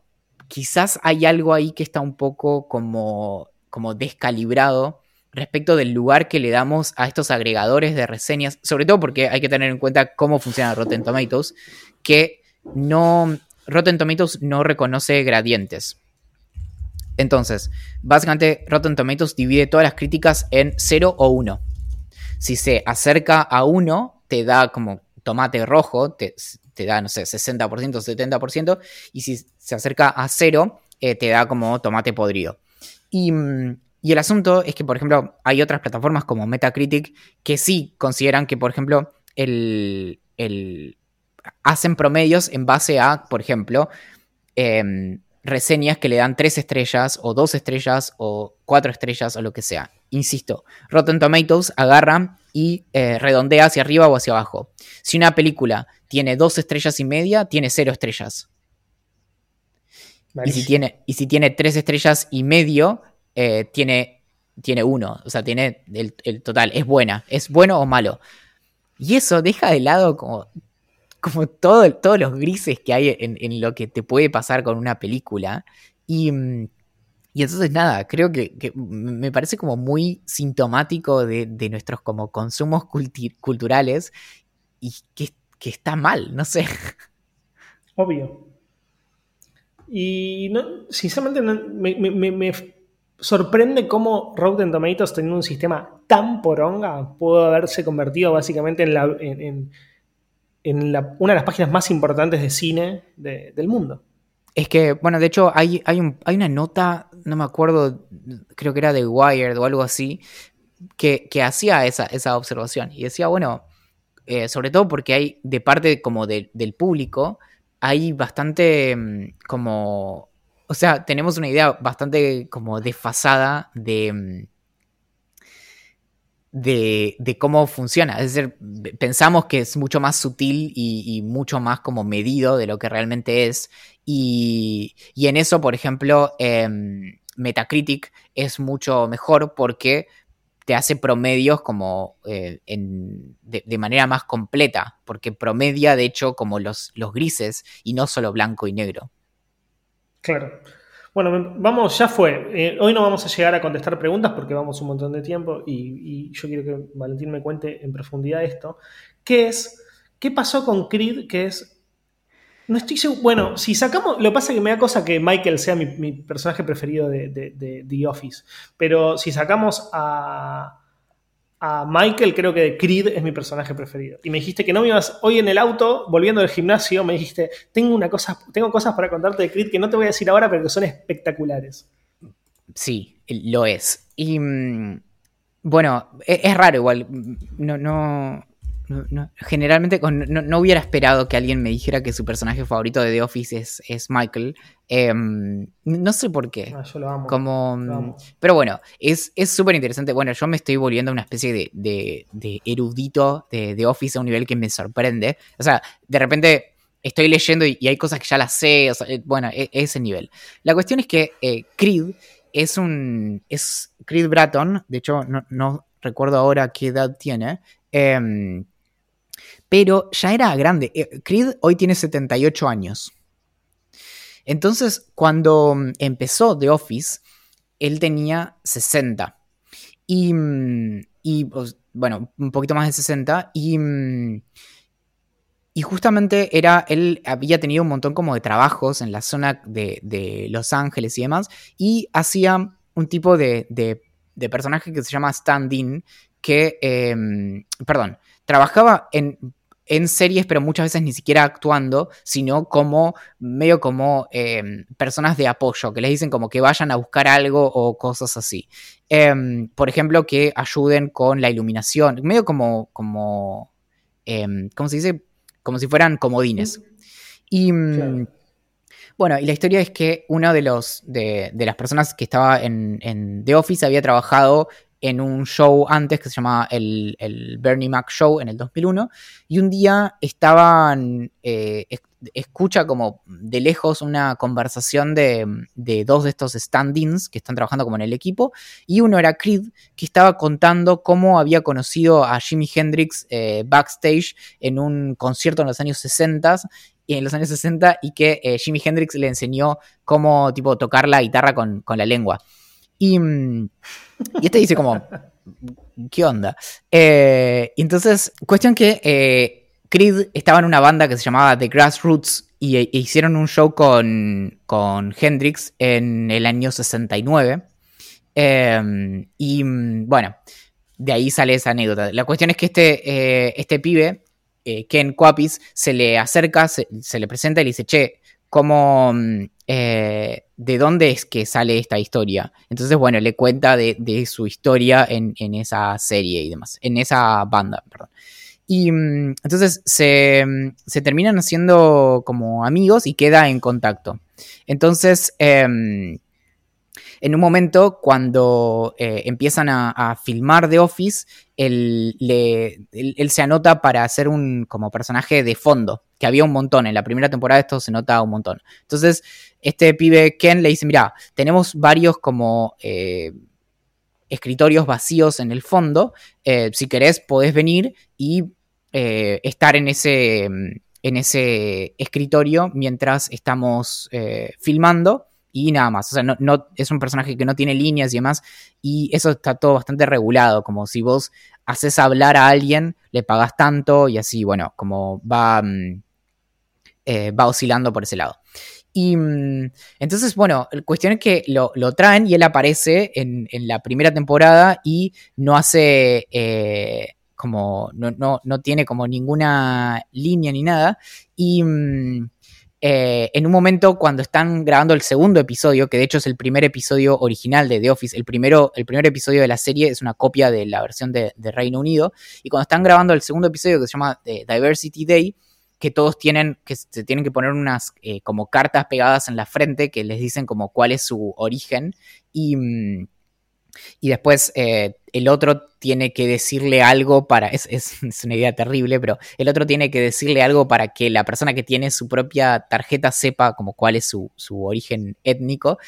quizás hay algo ahí que está un poco como, como descalibrado respecto del lugar que le damos a estos agregadores de reseñas, sobre todo porque hay que tener en cuenta cómo funciona Rotten Tomatoes, que no Rotten Tomatoes no reconoce gradientes. Entonces, básicamente Rotten Tomatoes divide todas las críticas en 0 o 1. Si se acerca a 1, te da como tomate rojo, te, da, no sé, 60%, 70%, y si se acerca a 0, eh, te da como tomate podrido. Y, el asunto es que, por ejemplo, hay otras plataformas como Metacritic que sí consideran que, por ejemplo, el, hacen promedios en base a, por ejemplo, em, reseñas que le dan tres estrellas o dos estrellas o cuatro estrellas o lo que sea. Insisto, Rotten Tomatoes agarra y eh, redondea hacia arriba o hacia abajo. Si una película tiene dos estrellas y media, tiene cero estrellas. Y si, tiene, y si tiene tres estrellas y medio, eh, tiene, tiene uno. O sea, tiene el, el total. Es buena. Es bueno o malo. Y eso deja de lado como como todo, todos los grises que hay en, lo que te puede pasar con una película. Y, mm, entonces nada, creo que, me parece como muy sintomático de, nuestros como consumos culturales y que, está mal, no sé. Obvio. Y sinceramente me, sorprende cómo Rotten Tomatoes teniendo un sistema tan poronga pudo haberse convertido básicamente en la... en, en una de las páginas más importantes de cine del mundo. Es que, bueno, de hecho hay, hay, una nota, no me acuerdo, creo que era de Wired o algo así, que, hacía esa, esa, observación y decía, bueno, eh, sobre todo porque hay de parte como del público, hay bastante mm, como, o sea, tenemos una idea bastante como desfasada de mm, de, cómo funciona. Es decir, pensamos que es mucho más sutil y, mucho más como medido de lo que realmente es. Y, en eso, por ejemplo, em, Metacritic es mucho mejor porque te hace promedios como eh, de, manera más completa, porque promedia de hecho como los, los grises y no solo blanco y negro. Claro. Bueno, vamos, ya fue. Eh, hoy no vamos a llegar a contestar preguntas porque vamos un montón de tiempo y, yo quiero que Valentín me cuente en profundidad esto. ¿Qué es? ¿Qué pasó con Creed? Que es. No estoy seguro. Bueno, si sacamos. Lo que pasa es que me da cosa que Michael sea mi, personaje preferido de, de The Office. Pero si sacamos a a Michael, creo que Creed es mi personaje preferido. Y me dijiste que no me ibas hoy en el auto, volviendo del gimnasio, me dijiste, tengo, una cosa, tengo cosas para contarte de Creed que no te voy a decir ahora, pero que son espectaculares. Sí, lo es. Y mm, bueno, es, es, raro igual. No, no, generalmente no, hubiera esperado que alguien me dijera que su personaje favorito de The Office es, Michael. Em, no sé por qué. Ah, yo lo amo. Como, Pero bueno, es súper interesante. Bueno, yo me estoy volviendo una especie de, erudito de The Office a un nivel que me sorprende. O sea, de repente estoy leyendo y, hay cosas que ya las sé. Eh, bueno, e, ese nivel. La cuestión es que eh, Creed es un. Es Creed Bratton. De hecho, no, recuerdo ahora qué edad tiene. Em, pero ya era grande. Eh, Creed hoy tiene 78 años. Entonces, cuando mm, empezó The Office, él tenía 60. Y, mm, pues, bueno, un poquito más de 60. Y, mm, y justamente era, él había tenido un montón como de trabajos en la zona de, Los Ángeles y demás. Y hacía un tipo de, de, personaje que se llama stand-in, que, em, perdón, trabajaba en en series, pero muchas veces ni siquiera actuando, sino como medio como em, personas de apoyo, que les dicen como que vayan a buscar algo o cosas así. Em, por ejemplo, que ayuden con la iluminación, medio como, como em, ¿cómo se dice? Como si fueran comodines. Y mm, bueno, y la historia es que uno de los de, las personas que estaba en, en, The Office había trabajado en un show antes que se llamaba el, Bernie Mac Show en el 2001 y un día estaban, eh, escucha como de lejos una conversación de, dos de estos stand-ins que están trabajando como en el equipo y uno era Creed que estaba contando cómo había conocido a Jimi Hendrix eh, backstage en un concierto en los años 60 y en los años 60 y que eh, Jimi Hendrix le enseñó cómo tipo tocar la guitarra con, con la lengua. Y, mm, y este dice como, ¿qué onda? Eh, entonces, cuestión que eh, Creed estaba en una banda que se llamaba The Grassroots y e, hicieron un show con, con Hendrix en el año 69. Em, y mm, bueno, de ahí sale esa anécdota. La cuestión es que este, eh, este pibe, Ken Quapis, se le acerca, se, se, le presenta y le dice, che, ¿cómo, mm, eh, de dónde es que sale esta historia. Entonces, bueno, le cuenta de, su historia en, esa serie y demás, en esa banda, perdón. Y mm, entonces se, terminan haciendo como amigos y queda en contacto. Entonces, em, en un momento, cuando eh, empiezan a, filmar The Office, él, se anota para hacer un como personaje de fondo, que había un montón. En la primera temporada esto se nota un montón. Entonces, este pibe Ken le dice, mira, tenemos varios como eh, escritorios vacíos en el fondo, eh, si querés podés venir y estar en ese, en ese escritorio mientras estamos filmando y nada más. O sea, no, es un personaje que no tiene líneas y demás. Y eso está todo bastante regulado. Como si vos haces hablar a alguien, le pagas tanto y así, bueno, como va, mm, va oscilando por ese lado. Y mm, entonces, bueno, la cuestión es que lo, traen y él aparece en, la primera temporada y no hace eh, como, no, no, tiene como ninguna línea ni nada. Y mm, eh, en un momento cuando están grabando el segundo episodio, que de hecho es el primer episodio original de The Office, el, primero, el primer episodio de la serie es una copia de la versión de, Reino Unido, y cuando están grabando el segundo episodio que se llama eh, Diversity Day, que todos tienen, que se tienen que poner unas eh, como cartas pegadas en la frente que les dicen como cuál es su origen y, mm, y después eh, el otro tiene que decirle algo para, es, una idea terrible, pero el otro tiene que decirle algo para que la persona que tiene su propia tarjeta sepa como cuál es su, origen étnico.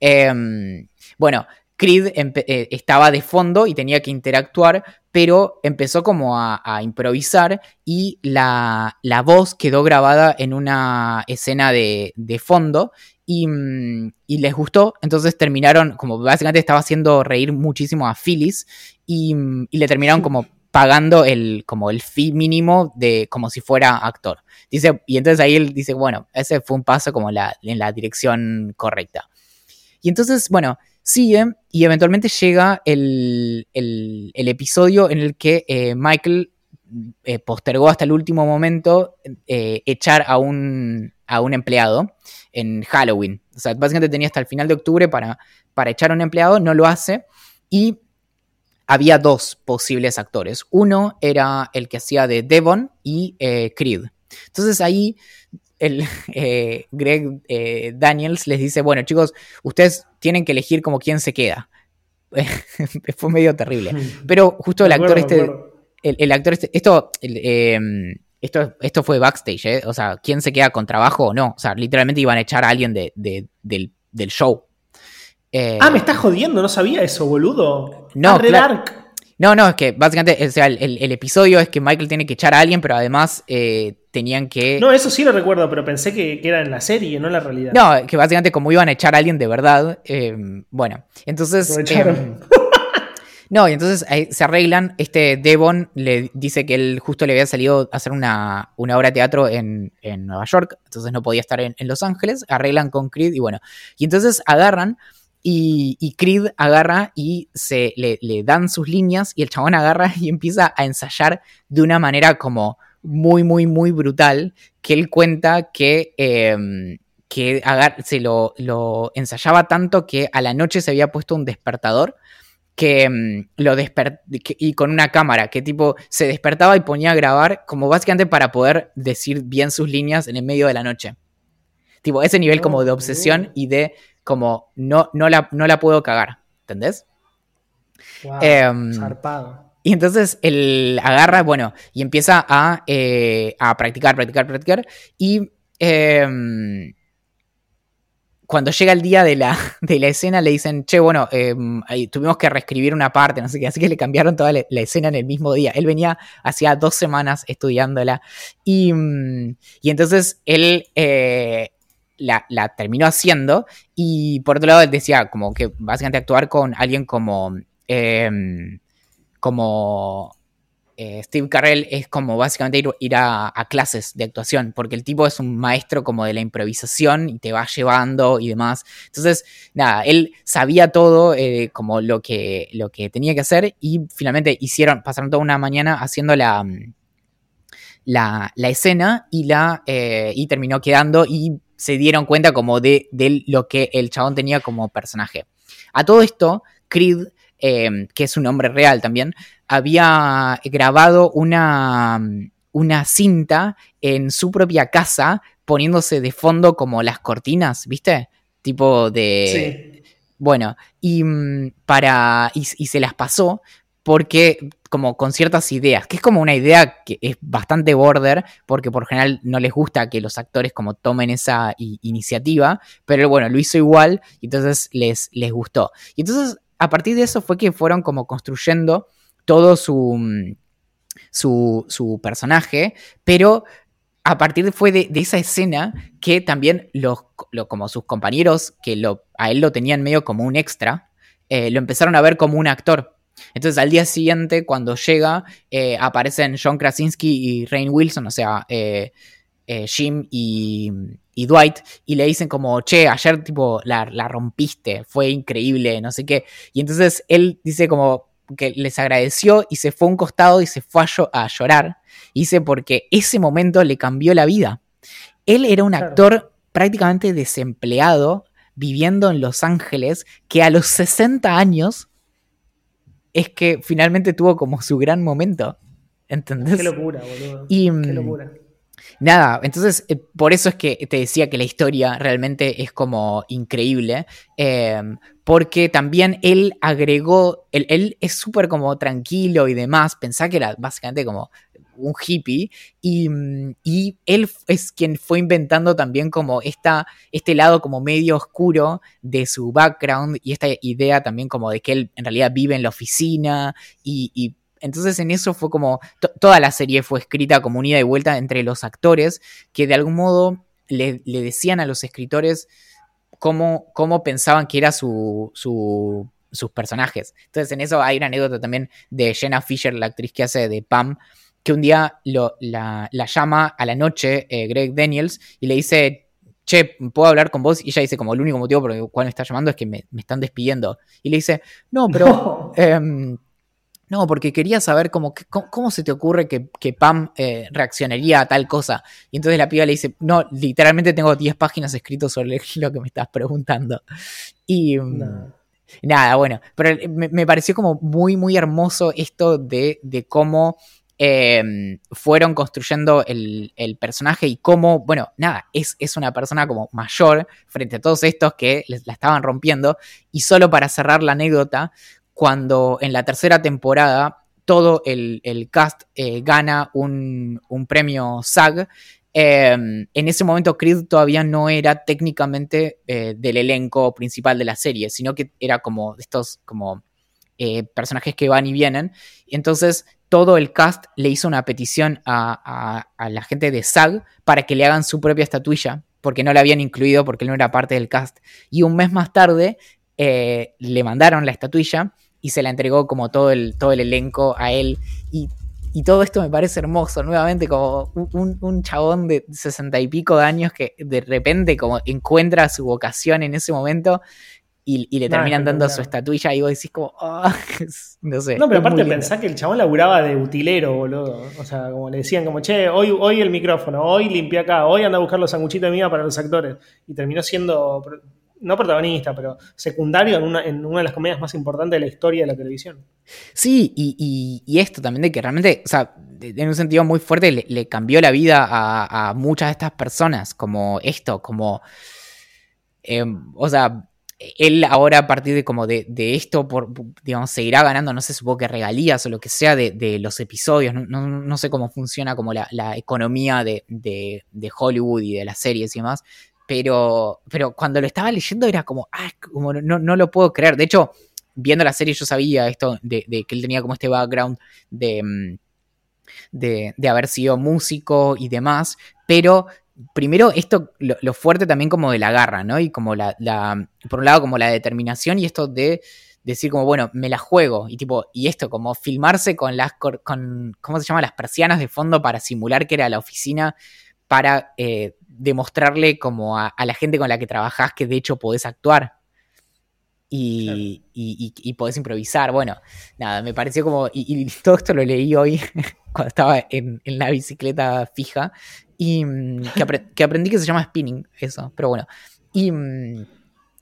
Em, bueno, Creed eh, estaba de fondo y tenía que interactuar, pero empezó como a, improvisar y la, voz quedó grabada en una escena de, fondo mm, y, les gustó, entonces terminaron, como básicamente estaba haciendo reír muchísimo a Phyllis y, mm, le terminaron como pagando el, como el fee mínimo de como si fuera actor. Dice, y entonces ahí él dice, bueno, ese fue un paso como la, en la dirección correcta. Y entonces, bueno, sigue y eventualmente llega el, episodio en el que eh, Michael eh, postergó hasta el último momento eh, echar a un, a un empleado en Halloween. O sea, básicamente tenía hasta el final de octubre para, para echar a un empleado, no lo hace y había dos posibles actores. Uno era el que hacía de Devon y Creed. Entonces ahí el eh, Greg eh, Daniels les dice, bueno chicos, ustedes tienen que elegir como quién se queda. Fue medio terrible. Pero justo el actor este, el, actor este, esto, em, esto, esto fue backstage, ¿eh? o sea, quién se queda con trabajo o no. O sea, literalmente iban a echar a alguien de, del, show. ah, me estás jodiendo, no sabía eso, boludo. No, no, no, es que básicamente, o sea, el, episodio es que Michael tiene que echar a alguien, pero además eh, tenían que. No, eso sí lo recuerdo, pero pensé que, era en la serie, no en la realidad. No, que básicamente como iban a echar a alguien de verdad, eh, bueno, entonces. Eh, no, y entonces se arreglan. Este Devon le dice que él justo le había salido a hacer una, obra de teatro en, Nueva York, entonces no podía estar en, en Los Ángeles. Arreglan con Creed y bueno. Y entonces agarran y, Creed agarra y se le, dan sus líneas y el chabón agarra y empieza a ensayar de una manera como muy, muy, muy brutal que él cuenta que, em, se lo, lo, ensayaba tanto que a la noche se había puesto un despertador que em, lo y con una cámara que tipo se despertaba y ponía a grabar como básicamente para poder decir bien sus líneas en el medio de la noche. Tipo, ese nivel como de obsesión y de como no, no, la, no la puedo cagar, ¿entendés? Em, zarpado. Y entonces él agarra, bueno, y empieza a, eh, a practicar, practicar, practicar. Y em, cuando llega el día de la, de la escena, le dicen, che, bueno, em, tuvimos que reescribir una parte, no sé qué, así que le cambiaron toda la, escena en el mismo día. Él venía hacía dos semanas estudiándola. Y, mm, y entonces él eh, la, la, terminó haciendo. Y por otro lado, él decía, como que básicamente actuar con alguien como Em, como eh, Steve Carell es como básicamente ir, a, clases de actuación, porque el tipo es un maestro como de la improvisación y te va llevando y demás. Entonces, nada, él sabía todo eh, como lo que, lo que tenía que hacer y finalmente hicieron, pasaron toda una mañana haciendo la, la, escena y, la, eh, y terminó quedando y se dieron cuenta como de, de lo que el chabón tenía como personaje. A todo esto, Creed Em, que es un nombre real también, había grabado una, una cinta en su propia casa poniéndose de fondo como las cortinas, ¿viste? Tipo de... Sí. Bueno, y mm, para... Y, se las pasó porque como con ciertas ideas, que es como una idea que es bastante border, porque por general no les gusta que los actores como tomen esa iniciativa, pero bueno, lo hizo igual y entonces les, les gustó. Y entonces a partir de eso fue que fueron como construyendo todo su, mm, su, personaje, pero a partir de, fue de, esa escena que también los, como sus compañeros, que lo, a él lo tenían medio como un extra, eh, lo empezaron a ver como un actor. Entonces al día siguiente, cuando llega, eh, aparecen John Krasinski y Rain Wilson, o sea, eh, Jim y, y Dwight y le dicen como, che, ayer tipo la, rompiste, fue increíble, no sé qué. Y entonces él dice como que les agradeció y se fue a un costado y se fue a, llorar. Y dice porque ese momento le cambió la vida. Él era un actor prácticamente desempleado, viviendo en Los Ángeles, que a los 60 años es que finalmente tuvo como su gran momento. ¿Entendés? Qué locura, boludo. Qué mm, locura. Nada, entonces eh, por eso es que te decía que la historia realmente es como increíble, em, porque también él agregó, él, es súper como tranquilo y demás, pensá que era básicamente como un hippie y, mm, y, él es quien fue inventando también como esta, este lado como medio oscuro de su background y esta idea también como de que él en realidad vive en la oficina y entonces en eso fue como, toda la serie fue escrita como unida y vuelta entre los actores que de algún modo le, decían a los escritores cómo, cómo pensaban que eran su, sus personajes. Entonces en eso hay una anécdota también de Jenna Fisher, la actriz que hace de Pam, que un día lo, la, llama a la noche eh, Greg Daniels y le dice, che, ¿puedo hablar con vos? Y ella dice, como el único motivo por el cual me está llamando es que me, están despidiendo. Y le dice, no, pero em, no, porque quería saber cómo, cómo, se te ocurre que, Pam eh, reaccionaría a tal cosa. Y entonces la piba le dice, no, literalmente tengo 10 páginas escritas sobre lo que me estás preguntando. Y mm, nada, bueno, pero me, pareció como muy, muy hermoso esto de, cómo em, fueron construyendo el, personaje y cómo, bueno, nada, es, es, una persona como mayor frente a todos estos que la estaban rompiendo. Y solo para cerrar la anécdota, cuando en la tercera temporada todo el, cast eh, gana un, premio SAG. Em, en ese momento Creed todavía no era técnicamente eh, del elenco principal de la serie, sino que era como estos como eh, personajes que van y vienen. Entonces todo el cast le hizo una petición a, a, la gente de SAG para que le hagan su propia estatuilla, porque no la habían incluido, porque él no era parte del cast. Y un mes más tarde le mandaron la estatuilla y se la entregó como todo el, todo el elenco a él. Y, todo esto me parece hermoso, nuevamente como un, chabón de sesenta y pico de años que de repente como encuentra su vocación en ese momento y, le terminan dando su estatuilla y vos decís como, ah, no sé. No, pero aparte pensá que el chabón laburaba de utilero, boludo. O sea, como le decían como, che, hoy, hoy el micrófono, hoy limpia acá, hoy anda a buscar los sanguchitos de mía para los actores. Y terminó siendo, no protagonista, pero secundario en una, en una de las comedias más importantes de la historia de la televisión. Sí, y, y, esto también de que realmente, o sea, en un sentido muy fuerte le, cambió la vida a, muchas de estas personas, como esto, como... Em, o sea, él ahora a partir de como de, esto, por, digamos, seguirá ganando, no sé, supongo que regalías o lo que sea de, los episodios, no, sé cómo funciona como la, economía de, Hollywood y de las series y demás, pero, pero cuando lo estaba leyendo era como, ah, como no, no lo puedo creer, de hecho, viendo la serie yo sabía esto de, que él tenía como este background de... Mm, de, de, haber sido músico y demás, pero primero esto, lo, fuerte también como de la garra, ¿no? Y como la, por un lado como la determinación y esto de decir como, bueno, me la juego y tipo, y esto como filmarse con las, con, ¿cómo se llama? Las persianas de fondo para simular que era la oficina, para eh, demostrarle como a, la gente con la que trabajás que de hecho podés actuar. Y, y, podés improvisar. Bueno, nada, me pareció como. Y, todo esto lo leí hoy cuando estaba en, en la bicicleta fija. Y mm, que, aprendí que se llama spinning, eso, pero bueno. Y, mm,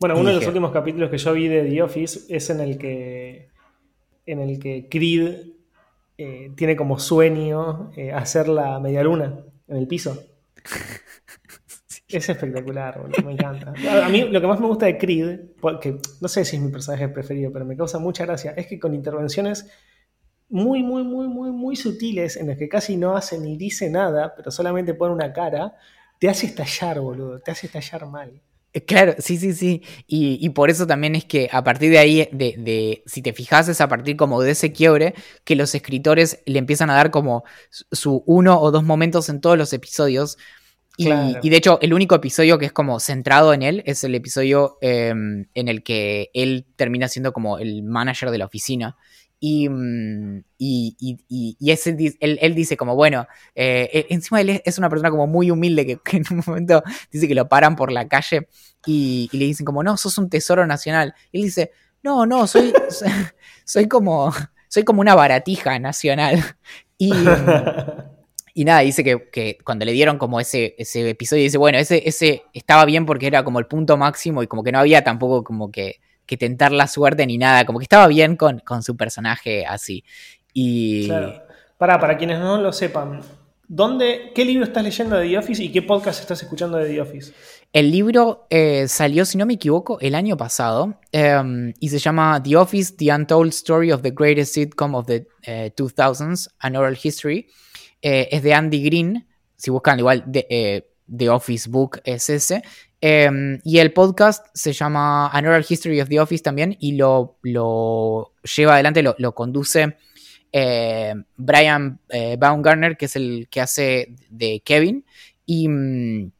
bueno, uno de los últimos capítulos que yo vi de The Office es en el que, en el que Creed eh, tiene como sueño eh, hacer la media luna en el piso. Es espectacular, me encanta. A mí lo que más me gusta de Creed, que no sé si es mi personaje preferido, pero me causa mucha gracia, es que con intervenciones muy, muy, muy, muy, muy sutiles en los que casi no hace ni dice nada, pero solamente pone una cara, te hace estallar, boludo, te hace estallar mal. Eh, claro, sí, sí, sí. Y, por eso también es que a partir de ahí, de, de, si te fijas, es a partir como de ese quiebre que los escritores le empiezan a dar como su uno o dos momentos en todos los episodios. Y, y de hecho, el único episodio que es como centrado en él es el episodio em, en el que él termina siendo como el manager de la oficina. Mm, y, y, y, ese, él, dice como, bueno, eh, e, encima él es una persona como muy humilde que, en un momento dice que lo paran por la calle y, le dicen como, no, sos un tesoro nacional. Y él dice, no, no, soy, soy, como, soy como una baratija nacional. Y, y nada, dice que, que, cuando le dieron como ese, ese episodio, dice, bueno, ese, ese estaba bien porque era como el punto máximo y como que no había tampoco como que que tentar la suerte ni nada, como que estaba bien con, su personaje así. Y... Claro. Para, para quienes no lo sepan, ¿dónde, ¿qué libro estás leyendo de The Office y qué podcast estás escuchando de The Office? El libro eh, salió, si no me equivoco, el año pasado em, y se llama The Office, The Untold Story of the Greatest Sitcom of the 2000s, eh, An Oral History. Eh, es de Andy Green, si buscan igual de, The Office Book es ese. Em, y el podcast se llama An Oral History of the Office también y lo, lo lleva adelante, lo, lo conduce eh, Brian eh, Baumgartner, que es el que hace de Kevin. Y mm,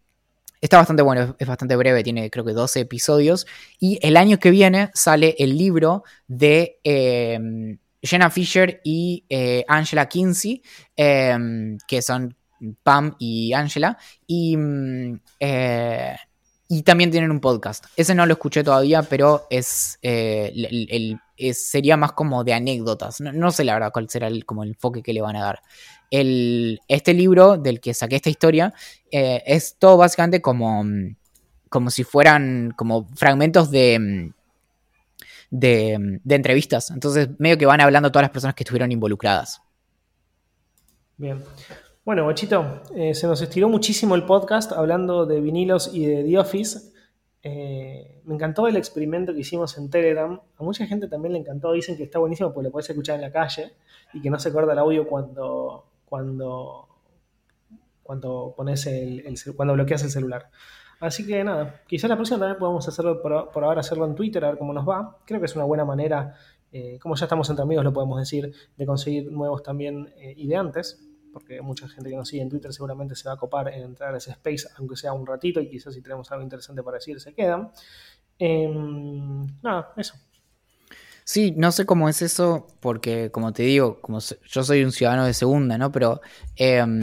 está bastante bueno, es bastante breve, tiene creo que 12 episodios. Y el año que viene sale el libro de em, Jenna Fisher y eh, Angela Kinsey, em, que son Pam y Angela. Y mm, y también tienen un podcast. Ese no lo escuché todavía, pero es, eh, sería más como de anécdotas. No, sé la verdad cuál será el, como el enfoque que le van a dar. El, este libro del que saqué esta historia eh, es todo básicamente como, como si fueran como fragmentos de, de, entrevistas. Entonces, medio que van hablando todas las personas que estuvieron involucradas. Bien. Bueno, Bochito, eh, se nos estiró muchísimo el podcast hablando de vinilos y de The Office. Eh, me encantó el experimento que hicimos en Telegram. A mucha gente también le encantó. Dicen que está buenísimo porque lo puedes escuchar en la calle y que no se corta el audio cuando, cuando, cuando, pones el, cuando bloqueas el celular. Así que nada, quizás la próxima también podemos hacerlo por, ahora, hacerlo en Twitter, a ver cómo nos va. Creo que es una buena manera, eh, como ya estamos entre amigos, lo podemos decir, de conseguir nuevos también ideantes porque mucha gente que nos sigue en Twitter seguramente se va a copar en entrar a ese space, aunque sea un ratito, y quizás si tenemos algo interesante para decir, se quedan. Em, nada, eso. Sí, no sé cómo es eso, porque como te digo, como yo soy un ciudadano de segunda, ¿no? Pero em,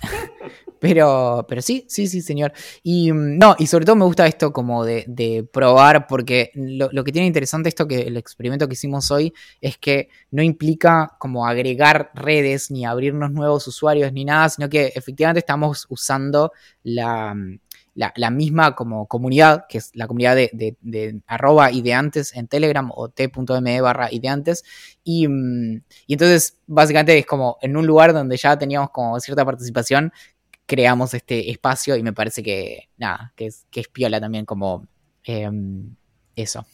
Pero, pero sí, sí, sí, señor. Y mm, no, y sobre todo me gusta esto como de, probar, porque lo, que tiene interesante esto que el experimento que hicimos hoy es que no implica como agregar redes ni abrirnos nuevos usuarios ni nada, sino que efectivamente estamos usando la, mm, la, misma como comunidad, que es la comunidad de, de, arroba ideantes en Telegram o t.me barra ideantes. Y, mm, y entonces básicamente es como en un lugar donde ya teníamos como cierta participación, creamos este espacio y me parece que, nada, que es, que es piola también como em, eso.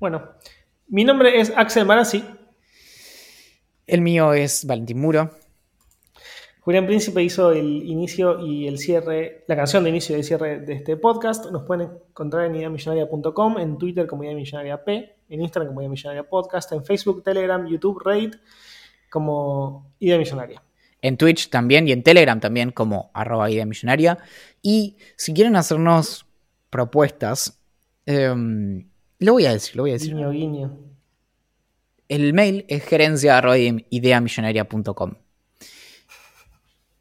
Bueno, mi nombre es Axel Marazzi. El mío es Valentín Muro. Julián Príncipe hizo el inicio y el cierre, la canción de inicio y de cierre de este podcast. Nos pueden encontrar en ideamillonaria.com, en Twitter como Idea Millonaria P, en Instagram como Idea Millonaria Podcast, en Facebook, Telegram, YouTube, Reddit como Idea Millonaria. En Twitch también y en Telegram también como arroba Idea Millonaria. Y si quieren hacernos propuestas, em, lo voy a decir, lo voy a decir. Guiño, guiño. El mail es gerencia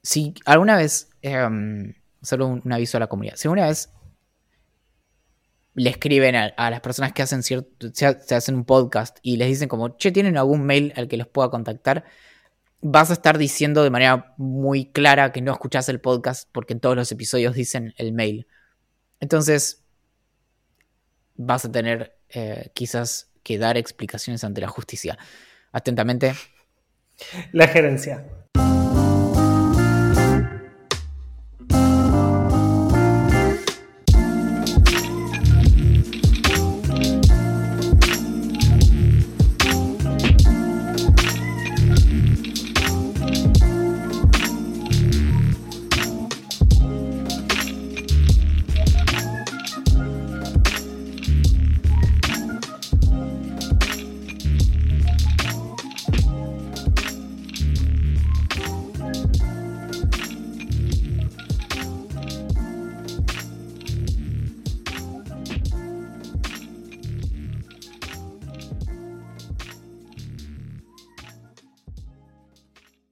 si alguna vez, em, solo un, aviso a la comunidad, si alguna vez le escriben a, las personas que hacen cierto, se, hacen un podcast y les dicen como, che, ¿tienen algún mail al que los pueda contactar? Vas a estar diciendo de manera muy clara que no escuchas el podcast porque en todos los episodios dicen el mail. Entonces, vas a tener eh, quizás que dar explicaciones ante la justicia. Atentamente. La gerencia.